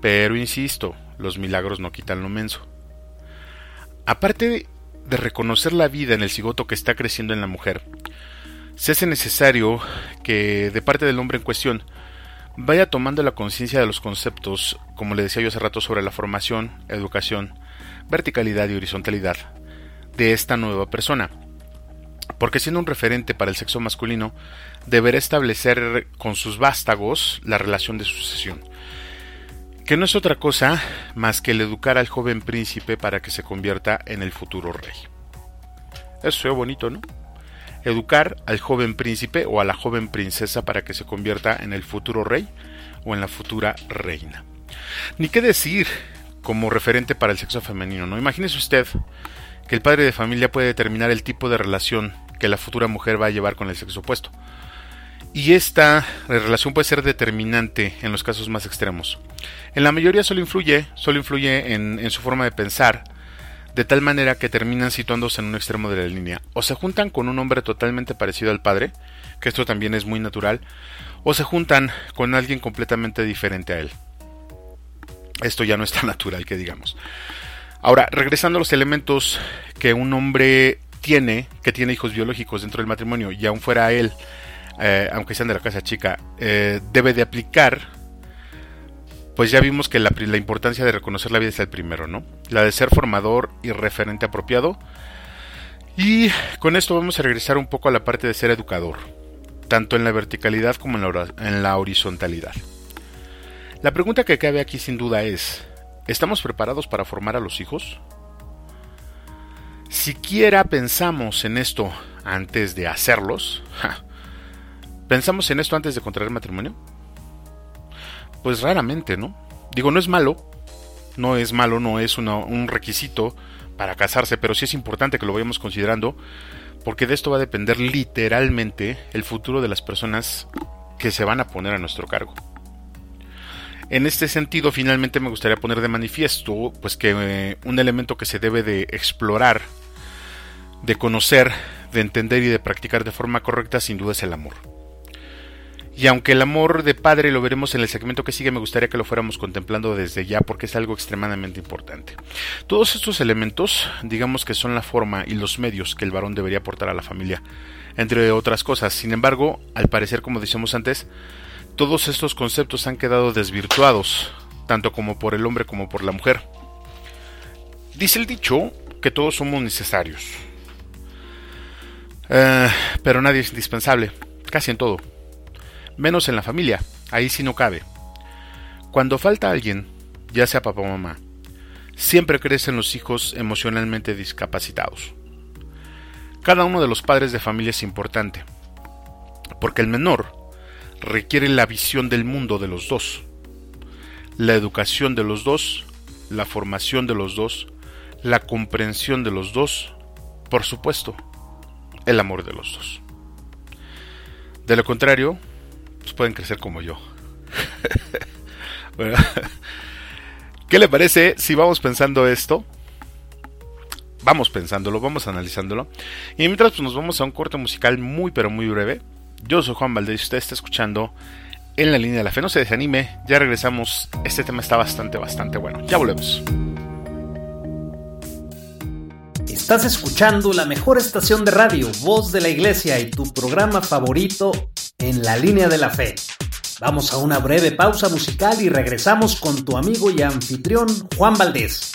Pero insisto, los milagros no quitan lo menso. Aparte de reconocer la vida en el cigoto que está creciendo en la mujer, se hace necesario que de parte del hombre en cuestión vaya tomando la conciencia de los conceptos, como le decía yo hace rato, sobre la formación, educación, verticalidad y horizontalidad de esta nueva persona. Porque siendo un referente para el sexo masculino, deberá establecer con sus vástagos la relación de sucesión que no es otra cosa más que el educar al joven príncipe para que se convierta en el futuro rey. Eso es bonito, ¿no? Educar al joven príncipe o a la joven princesa para que se convierta en el futuro rey o en la futura reina. Ni qué decir como referente para el sexo femenino, ¿no? Imagínese usted que el padre de familia puede determinar el tipo de relación que la futura mujer va a llevar con el sexo opuesto. Y esta relación puede ser determinante en los casos más extremos. En la mayoría solo influye, solo influye en, su forma de pensar, de tal manera que terminan situándose en un extremo de la línea. O se juntan con un hombre totalmente parecido al padre, que esto también es muy natural, o se juntan con alguien completamente diferente a él. Esto ya no es tan natural que digamos. Ahora, regresando a los elementos que un hombre tiene, que tiene hijos biológicos dentro del matrimonio, y aún fuera él eh, aunque sean de la casa chica, eh, debe de aplicar, pues ya vimos que la, importancia de reconocer la vida es el primero, ¿no? La de ser formador y referente apropiado. Y con esto vamos a regresar un poco a la parte de ser educador, tanto en la verticalidad como en la horizontalidad. La pregunta que cabe aquí sin duda es, ¿estamos preparados para formar a los hijos? Siquiera pensamos en esto antes de hacerlos, ¿Pensamos en esto antes de contraer matrimonio? Pues raramente, ¿no? Digo, no es malo, no es malo, no es un requisito para casarse, pero sí es importante que lo vayamos considerando, porque de esto va a depender literalmente el futuro de las personas que se van a poner a nuestro cargo. En este sentido, finalmente me gustaría poner de manifiesto, pues que eh, un elemento que se debe de explorar, de conocer, de entender y de practicar de forma correcta, sin duda es el amor. Y aunque el amor de padre lo veremos en el segmento que sigue, me gustaría que lo fuéramos contemplando desde ya porque es algo extremadamente importante. Todos estos elementos, digamos que son la forma y los medios que el varón debería aportar a la familia, entre otras cosas. Sin embargo, al parecer, como decíamos antes, todos estos conceptos han quedado desvirtuados, tanto como por el hombre como por la mujer. Dice el dicho que todos somos necesarios. Eh, pero nadie es indispensable, casi en todo. Menos en la familia, ahí sí no cabe. Cuando falta alguien, ya sea papá o mamá, siempre crecen los hijos emocionalmente discapacitados. Cada uno de los padres de familia es importante, porque el menor requiere la visión del mundo de los dos, la educación de los dos, la formación de los dos, la comprensión de los dos, por supuesto, el amor de los dos. De lo contrario, pues pueden crecer como yo. ¿Qué le parece si vamos pensando esto? Vamos pensándolo, vamos analizándolo. Y mientras pues, nos vamos a un corte musical muy pero muy breve. Yo soy Juan Valdés y usted está escuchando en la línea de la fe. No se desanime, ya regresamos. Este tema está bastante, bastante bueno. Ya volvemos. Estás escuchando la mejor estación de radio, Voz de la Iglesia y tu programa favorito en la línea de la fe. Vamos a una breve pausa musical y regresamos con tu amigo y anfitrión Juan Valdés.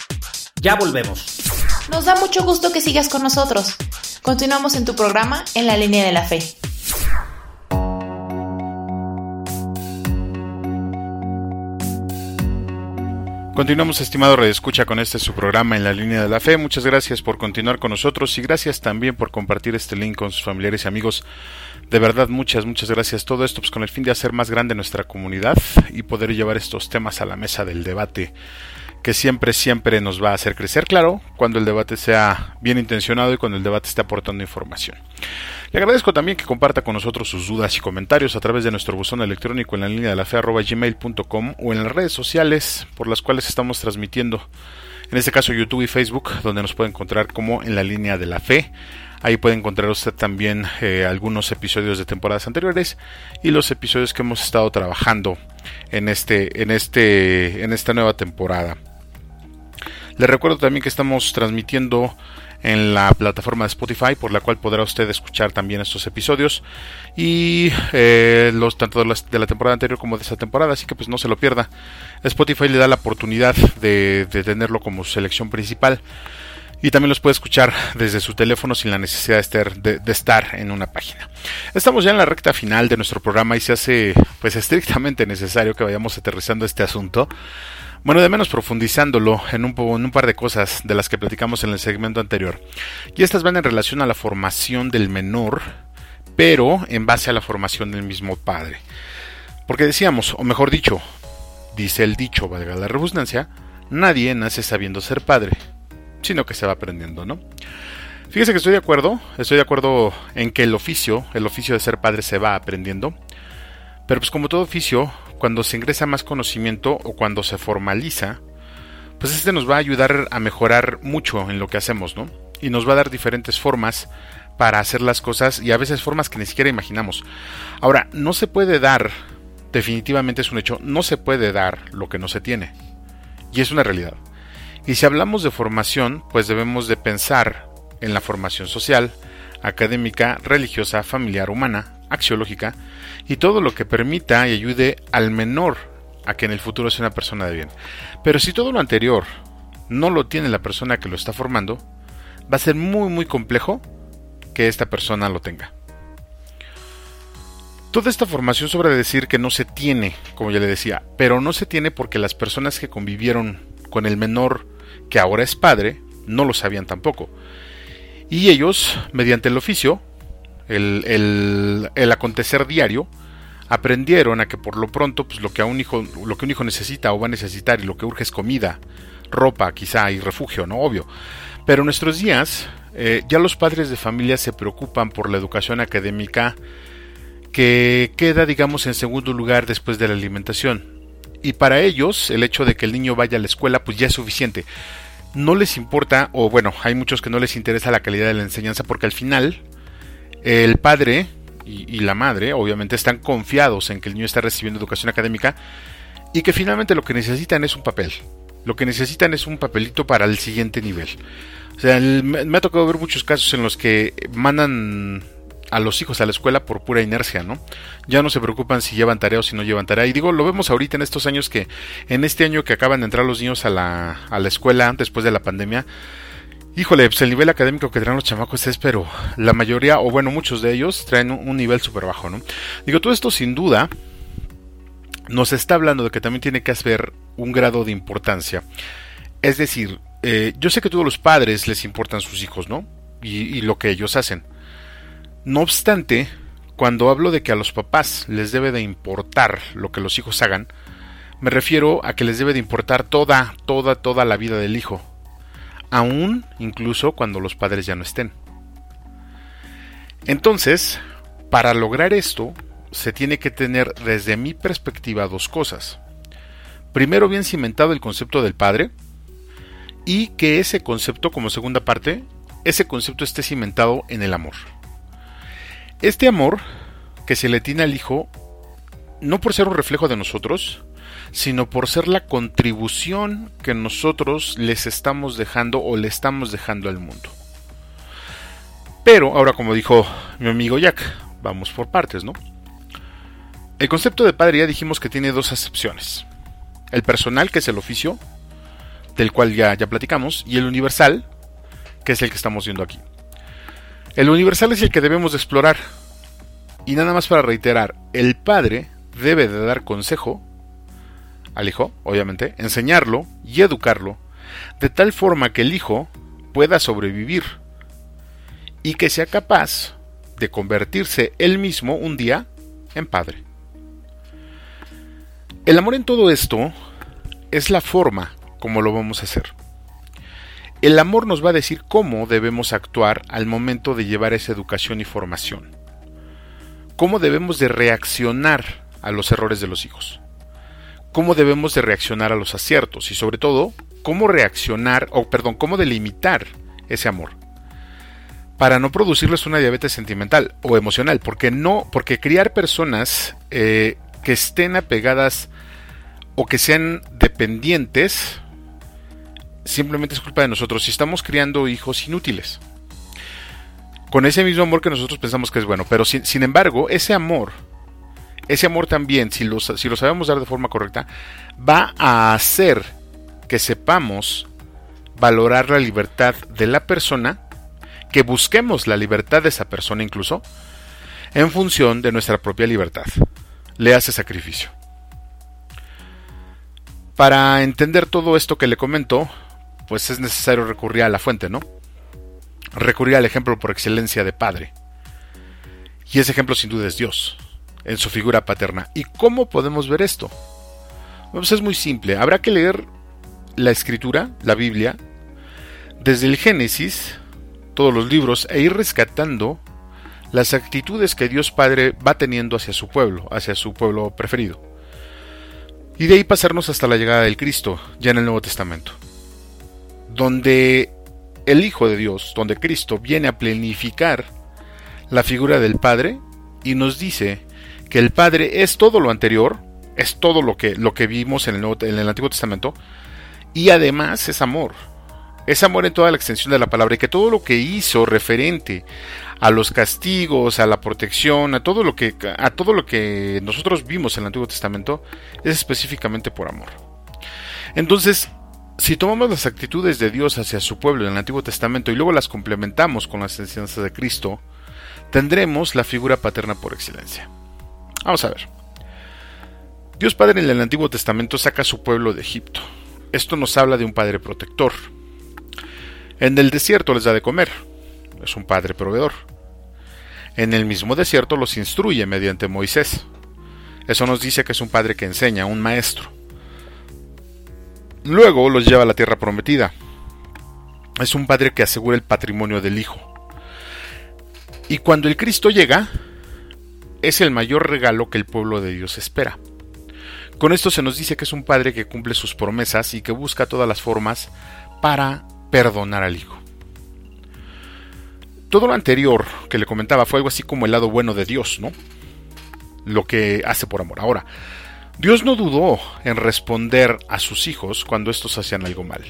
Ya volvemos. Nos da mucho gusto que sigas con nosotros. Continuamos en tu programa en la línea de la fe. Continuamos, estimado Escucha con este su programa en la línea de la fe. Muchas gracias por continuar con nosotros y gracias también por compartir este link con sus familiares y amigos. De verdad, muchas, muchas gracias. Todo esto pues, con el fin de hacer más grande nuestra comunidad y poder llevar estos temas a la mesa del debate que siempre, siempre nos va a hacer crecer, claro, cuando el debate sea bien intencionado y cuando el debate esté aportando información. Le agradezco también que comparta con nosotros sus dudas y comentarios a través de nuestro buzón electrónico en la línea de la fe gmail.com o en las redes sociales por las cuales estamos transmitiendo. En este caso YouTube y Facebook, donde nos puede encontrar como en la línea de la fe. Ahí puede encontrar usted también eh, algunos episodios de temporadas anteriores y los episodios que hemos estado trabajando en este, en este, en esta nueva temporada. Les recuerdo también que estamos transmitiendo en la plataforma de Spotify, por la cual podrá usted escuchar también estos episodios y eh, los tanto de la, temporada anterior como de esta temporada, así que pues no se lo pierda. Spotify le da la oportunidad de, tenerlo como selección principal y también los puede escuchar desde su teléfono sin la necesidad de estar, en una página. Estamos ya en la recta final de nuestro programa y se hace pues estrictamente necesario que vayamos aterrizando este asunto. Bueno, de menos profundizándolo en un, en un, par de cosas de las que platicamos en el segmento anterior. Y estas van en relación a la formación del menor, pero en base a la formación del mismo padre. Porque decíamos, o mejor dicho, dice el dicho, valga la redundancia, nadie nace sabiendo ser padre, sino que se va aprendiendo, ¿no? Fíjese que estoy de acuerdo, estoy de acuerdo en que el oficio, el oficio de ser padre se va aprendiendo, pero pues como todo oficio, cuando se ingresa más conocimiento o cuando se formaliza, pues este nos va a ayudar a mejorar mucho en lo que hacemos, ¿no? Y nos va a dar diferentes formas para hacer las cosas y a veces formas que ni siquiera imaginamos. Ahora, no se puede dar, definitivamente es un hecho, no se puede dar lo que no se tiene. Y es una realidad. Y si hablamos de formación, pues debemos de pensar en la formación social, académica, religiosa, familiar, humana, axiológica, y todo lo que permita y ayude al menor a que en el futuro sea una persona de bien. Pero si todo lo anterior no lo tiene la persona que lo está formando, va a ser muy muy complejo que esta persona lo tenga. Toda esta formación sobre decir que no se tiene, como ya le decía, pero no se tiene porque las personas que convivieron con el menor que ahora es padre no lo sabían tampoco. Y ellos, mediante el oficio, el, el, acontecer diario, aprendieron a que por lo pronto pues lo que a un hijo lo que un hijo necesita o va a necesitar y lo que urge es comida ropa quizá y refugio no obvio. Pero en nuestros días eh, ya los padres de familia se preocupan por la educación académica que queda digamos en segundo lugar después de la alimentación y para ellos el hecho de que el niño vaya a la escuela pues ya es suficiente no les importa o bueno hay muchos que no les interesa la calidad de la enseñanza porque al final el padre y, la madre obviamente están confiados en que el niño está recibiendo educación académica y que finalmente lo que necesitan es un papel. Lo que necesitan es un papelito para el siguiente nivel. O sea, me ha tocado ver muchos casos en los que mandan a los hijos a la escuela por pura inercia, ¿no? Ya no se preocupan si llevan tarea o si no llevan tarea. Y digo, lo vemos ahorita en estos años que, en este año que acaban de entrar los niños a la, a la escuela después de la pandemia, híjole, pues el nivel académico que traen los chamacos es, pero la mayoría, o bueno, muchos de ellos traen un, nivel súper bajo, ¿no? Digo, todo esto sin duda nos está hablando de que también tiene que haber un grado de importancia. Es decir, eh, yo sé que todos los padres les importan sus hijos, ¿no? y lo que ellos hacen. No obstante, cuando hablo de que a los papás les debe de importar lo que los hijos hagan, me refiero a que les debe de importar toda, toda, toda la vida del hijo, aún incluso cuando los padres ya no estén. Entonces, para lograr esto, se tiene que tener desde mi perspectiva dos cosas. Primero, bien cimentado el concepto del padre, y que ese concepto, como segunda parte, ese concepto esté cimentado en el amor. Este amor que se le tiene al Hijo, no por ser un reflejo de nosotros, sino por ser la contribución que nosotros les estamos dejando o le estamos dejando al mundo. Pero, ahora como dijo mi amigo Jack, vamos por partes, ¿no? El concepto de padre ya dijimos que tiene dos acepciones. El personal, que es el oficio, del cual ya, ya platicamos, y el universal, que es el que estamos viendo aquí. El universal es el que debemos de explorar. Y nada más para reiterar, el padre debe de dar consejo al hijo, obviamente, enseñarlo y educarlo, de tal forma que el hijo pueda sobrevivir y que sea capaz de convertirse él mismo un día en padre. El amor en todo esto es la forma como lo vamos a hacer. El amor nos va a decir cómo debemos actuar al momento de llevar esa educación y formación. Cómo debemos de reaccionar a los errores de los hijos. Cómo debemos de reaccionar a los aciertos y sobre todo, cómo reaccionar o perdón, cómo delimitar ese amor para no producirles una diabetes sentimental o emocional, porque no, porque criar personas eh, que estén apegadas o que sean dependientes simplemente es culpa de nosotros si estamos criando hijos inútiles. Con ese mismo amor que nosotros pensamos que es bueno. Pero sin, embargo, ese amor, ese amor también, si lo, si lo sabemos dar de forma correcta, va a hacer que sepamos valorar la libertad de la persona, que busquemos la libertad de esa persona incluso, en función de nuestra propia libertad. Le hace sacrificio. Para entender todo esto que le comento, pues es necesario recurrir a la fuente, ¿no? Recurrir al ejemplo por excelencia de padre. Y ese ejemplo sin duda es Dios, en su figura paterna. ¿Y cómo podemos ver esto? Pues es muy simple, habrá que leer la escritura, la Biblia, desde el Génesis, todos los libros, e ir rescatando las actitudes que Dios Padre va teniendo hacia su pueblo, hacia su pueblo preferido. Y de ahí pasarnos hasta la llegada del Cristo, ya en el Nuevo Testamento donde el Hijo de Dios, donde Cristo viene a plenificar la figura del Padre y nos dice que el Padre es todo lo anterior, es todo lo que, lo que vimos en el, Antiguo Testamento, y además es amor. Es amor en toda la extensión de la palabra y que todo lo que hizo referente a los castigos, a la protección, a todo lo que a todo lo que nosotros vimos en el Antiguo Testamento es específicamente por amor. Entonces, si tomamos las actitudes de Dios hacia su pueblo en el Antiguo Testamento y luego las complementamos con las enseñanzas de Cristo, tendremos la figura paterna por excelencia. Vamos a ver. Dios Padre en el Antiguo Testamento saca a su pueblo de Egipto. Esto nos habla de un Padre protector. En el desierto les da de comer. Es un Padre proveedor. En el mismo desierto los instruye mediante Moisés. Eso nos dice que es un Padre que enseña, un maestro. Luego los lleva a la tierra prometida. Es un padre que asegura el patrimonio del hijo. Y cuando el Cristo llega, es el mayor regalo que el pueblo de Dios espera. Con esto se nos dice que es un padre que cumple sus promesas y que busca todas las formas para perdonar al hijo. Todo lo anterior que le comentaba fue algo así como el lado bueno de Dios, ¿no? Lo que hace por amor. Ahora, Dios no dudó en responder a sus hijos cuando estos hacían algo mal.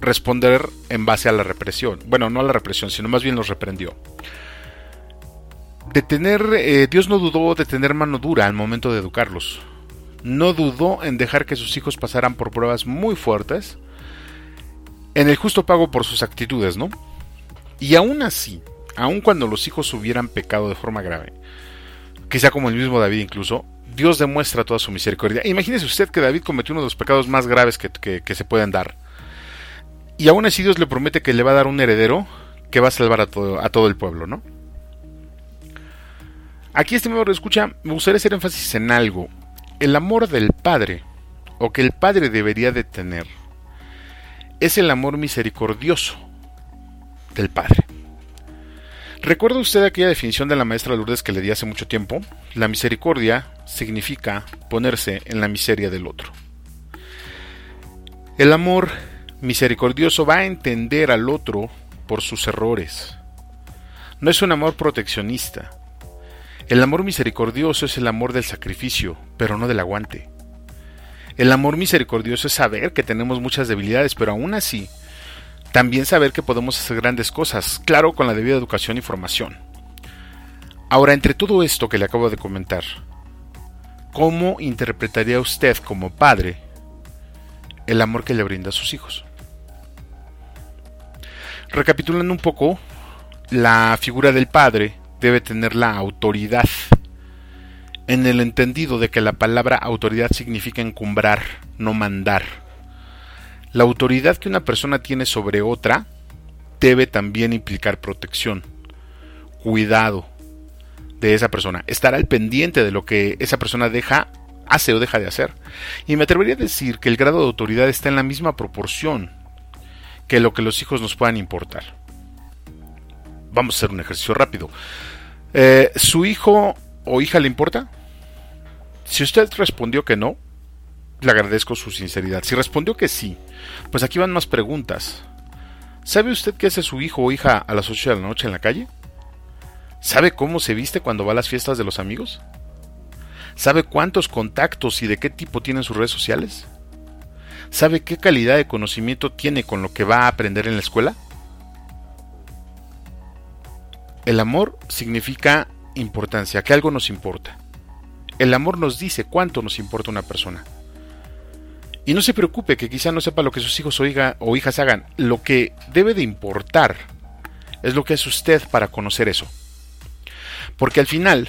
responder en base a la represión. Bueno, no a la represión, sino más bien los reprendió. De tener, eh, Dios no dudó de tener mano dura al momento de educarlos. No dudó en dejar que sus hijos pasaran por pruebas muy fuertes en el justo pago por sus actitudes, ¿no? Y aún así, aun cuando los hijos hubieran pecado de forma grave, quizá como el mismo David incluso, Dios demuestra toda su misericordia. Imagínese usted que David cometió uno de los pecados más graves que, se pueden dar. Y aún así Dios le promete que le va a dar un heredero que va a salvar a todo, el pueblo, ¿no? Aquí, este estimado escucha, me gustaría hacer énfasis en algo. El amor del Padre, o que el Padre debería de tener, es el amor misericordioso del Padre. ¿Recuerda usted aquella definición de la maestra Lourdes que le di hace mucho tiempo? La misericordia significa ponerse en la miseria del otro. El amor misericordioso va a entender al otro por sus errores. No es un amor proteccionista. El amor misericordioso es el amor del sacrificio, pero no del aguante. El amor misericordioso es saber que tenemos muchas debilidades, pero aún así también saber que podemos hacer grandes cosas, claro, con la debida educación y formación. Ahora, entre todo esto que le acabo de comentar, ¿cómo interpretaría usted como padre el amor que le brinda a sus hijos? Recapitulando un poco, la figura del padre debe tener la autoridad, en el entendido de que la palabra autoridad significa encumbrar, no mandar la autoridad que una persona tiene sobre otra debe también implicar protección, cuidado de esa persona, estar al pendiente de lo que esa persona deja, hace o deja de hacer. Y me atrevería a decir que el grado de autoridad está en la misma proporción que lo que los hijos nos puedan importar. Vamos a hacer un ejercicio rápido. Eh, ¿Su hijo o hija le importa? Si usted respondió que no, le agradezco su sinceridad. Si respondió que sí, pues aquí van más preguntas. ¿Sabe usted qué hace su hijo o hija a las 8 de la noche en la calle? ¿Sabe cómo se viste cuando va a las fiestas de los amigos? ¿Sabe cuántos contactos y de qué tipo tienen sus redes sociales? ¿Sabe qué calidad de conocimiento tiene con lo que va a aprender en la escuela? El amor significa importancia, que algo nos importa. El amor nos dice cuánto nos importa una persona. Y no se preocupe que quizá no sepa lo que sus hijos o, o hijas hagan. Lo que debe de importar es lo que hace usted para conocer eso. Porque al final,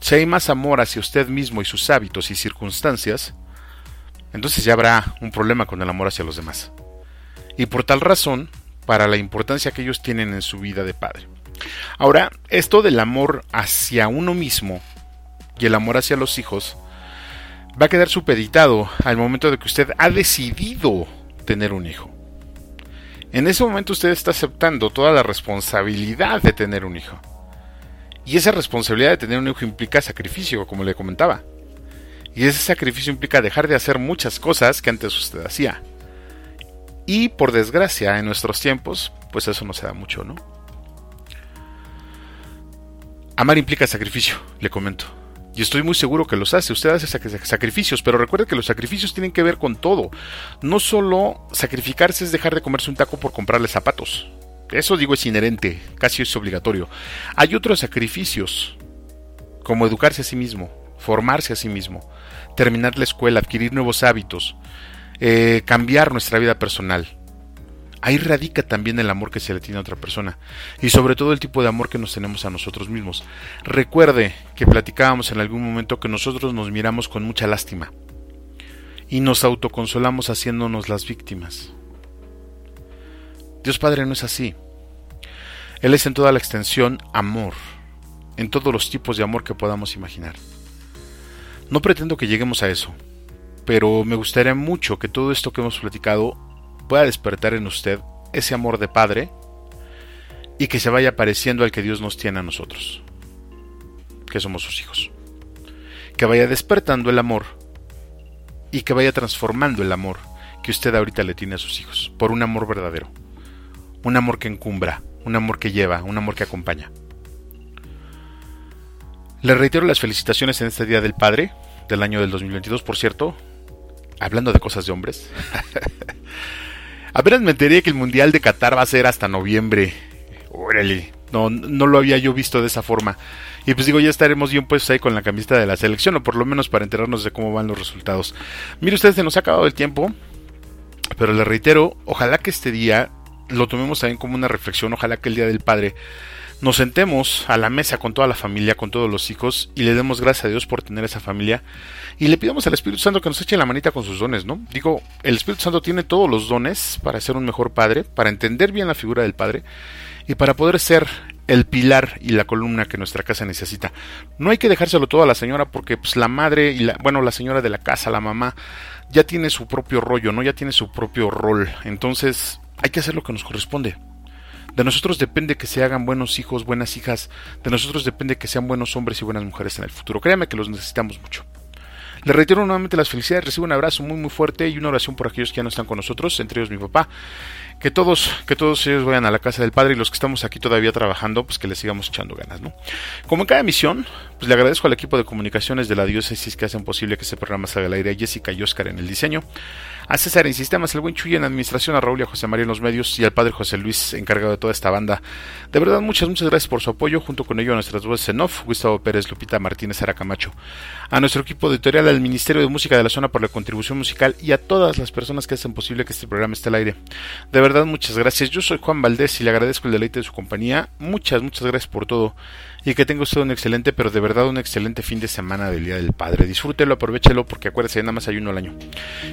si hay más amor hacia usted mismo y sus hábitos y circunstancias, entonces ya habrá un problema con el amor hacia los demás. Y por tal razón, para la importancia que ellos tienen en su vida de padre. Ahora, esto del amor hacia uno mismo y el amor hacia los hijos va a quedar supeditado al momento de que usted ha decidido tener un hijo. En ese momento usted está aceptando toda la responsabilidad de tener un hijo. Y esa responsabilidad de tener un hijo implica sacrificio, como le comentaba. Y ese sacrificio implica dejar de hacer muchas cosas que antes usted hacía. Y por desgracia, en nuestros tiempos, pues eso no se da mucho, ¿no? Amar implica sacrificio, le comento. Y estoy muy seguro que los hace. Usted hace sacrificios, pero recuerde que los sacrificios tienen que ver con todo. No solo sacrificarse es dejar de comerse un taco por comprarle zapatos. Eso digo es inherente, casi es obligatorio. Hay otros sacrificios, como educarse a sí mismo, formarse a sí mismo, terminar la escuela, adquirir nuevos hábitos, eh, cambiar nuestra vida personal ahí radica también el amor que se le tiene a otra persona y sobre todo el tipo de amor que nos tenemos a nosotros mismos. Recuerde que platicábamos en algún momento que nosotros nos miramos con mucha lástima y nos autoconsolamos haciéndonos las víctimas. Dios Padre no es así. Él es en toda la extensión amor, en todos los tipos de amor que podamos imaginar. No pretendo que lleguemos a eso, pero me gustaría mucho que todo esto que hemos platicado pueda despertar en usted ese amor de Padre y que se vaya pareciendo al que Dios nos tiene a nosotros, que somos sus hijos. Que vaya despertando el amor y que vaya transformando el amor que usted ahorita le tiene a sus hijos por un amor verdadero, un amor que encumbra, un amor que lleva, un amor que acompaña. Le reitero las felicitaciones en este Día del Padre del año del 2022, por cierto, hablando de cosas de hombres. Apenas me enteré que el Mundial de Qatar va a ser hasta noviembre. Órale, no, no lo había yo visto de esa forma. Y pues digo, ya estaremos bien puestos ahí con la camiseta de la selección, o por lo menos para enterarnos de cómo van los resultados. Mire ustedes, se nos ha acabado el tiempo. Pero le reitero, ojalá que este día lo tomemos también como una reflexión, ojalá que el Día del Padre nos sentemos a la mesa con toda la familia, con todos los hijos, y le demos gracias a Dios por tener esa familia, y le pidamos al Espíritu Santo que nos eche la manita con sus dones, ¿no? Digo, el Espíritu Santo tiene todos los dones para ser un mejor padre, para entender bien la figura del padre, y para poder ser el pilar y la columna que nuestra casa necesita. No hay que dejárselo todo a la señora porque pues la madre y la bueno, la señora de la casa, la mamá ya tiene su propio rollo, ¿no? Ya tiene su propio rol. Entonces, hay que hacer lo que nos corresponde. De nosotros depende que se hagan buenos hijos, buenas hijas. De nosotros depende que sean buenos hombres y buenas mujeres en el futuro. Créame que los necesitamos mucho. Le reitero nuevamente las felicidades, recibo un abrazo muy muy fuerte y una oración por aquellos que ya no están con nosotros, entre ellos mi papá. Que todos, que todos ellos vayan a la casa del Padre y los que estamos aquí todavía trabajando, pues que les sigamos echando ganas, ¿no? Como en cada emisión, pues le agradezco al equipo de comunicaciones de la diócesis que hacen posible que este programa salga al aire, a Jessica y Oscar en el diseño, a César en sistemas, el buen Chuy en administración, a Raúl y a José María en los medios y al padre José Luis encargado de toda esta banda. De verdad, muchas, muchas gracias por su apoyo, junto con ello a nuestras voces en off, Gustavo Pérez, Lupita Martínez, Aracamacho, a nuestro equipo editorial, al Ministerio de Música de la Zona por la contribución musical y a todas las personas que hacen posible que este programa esté al aire. De verdad, muchas gracias. Yo soy Juan Valdés y le agradezco el deleite de su compañía. Muchas, muchas gracias por todo y que tenga usted un excelente, pero de verdad un excelente fin de semana del Día del Padre. Disfrútelo, aprovechelo, porque acuérdese, nada más hay uno al año.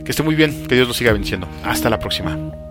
Que esté muy bien, que Dios lo siga venciendo. Hasta la próxima.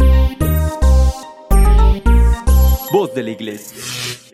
Voz de la Iglesia.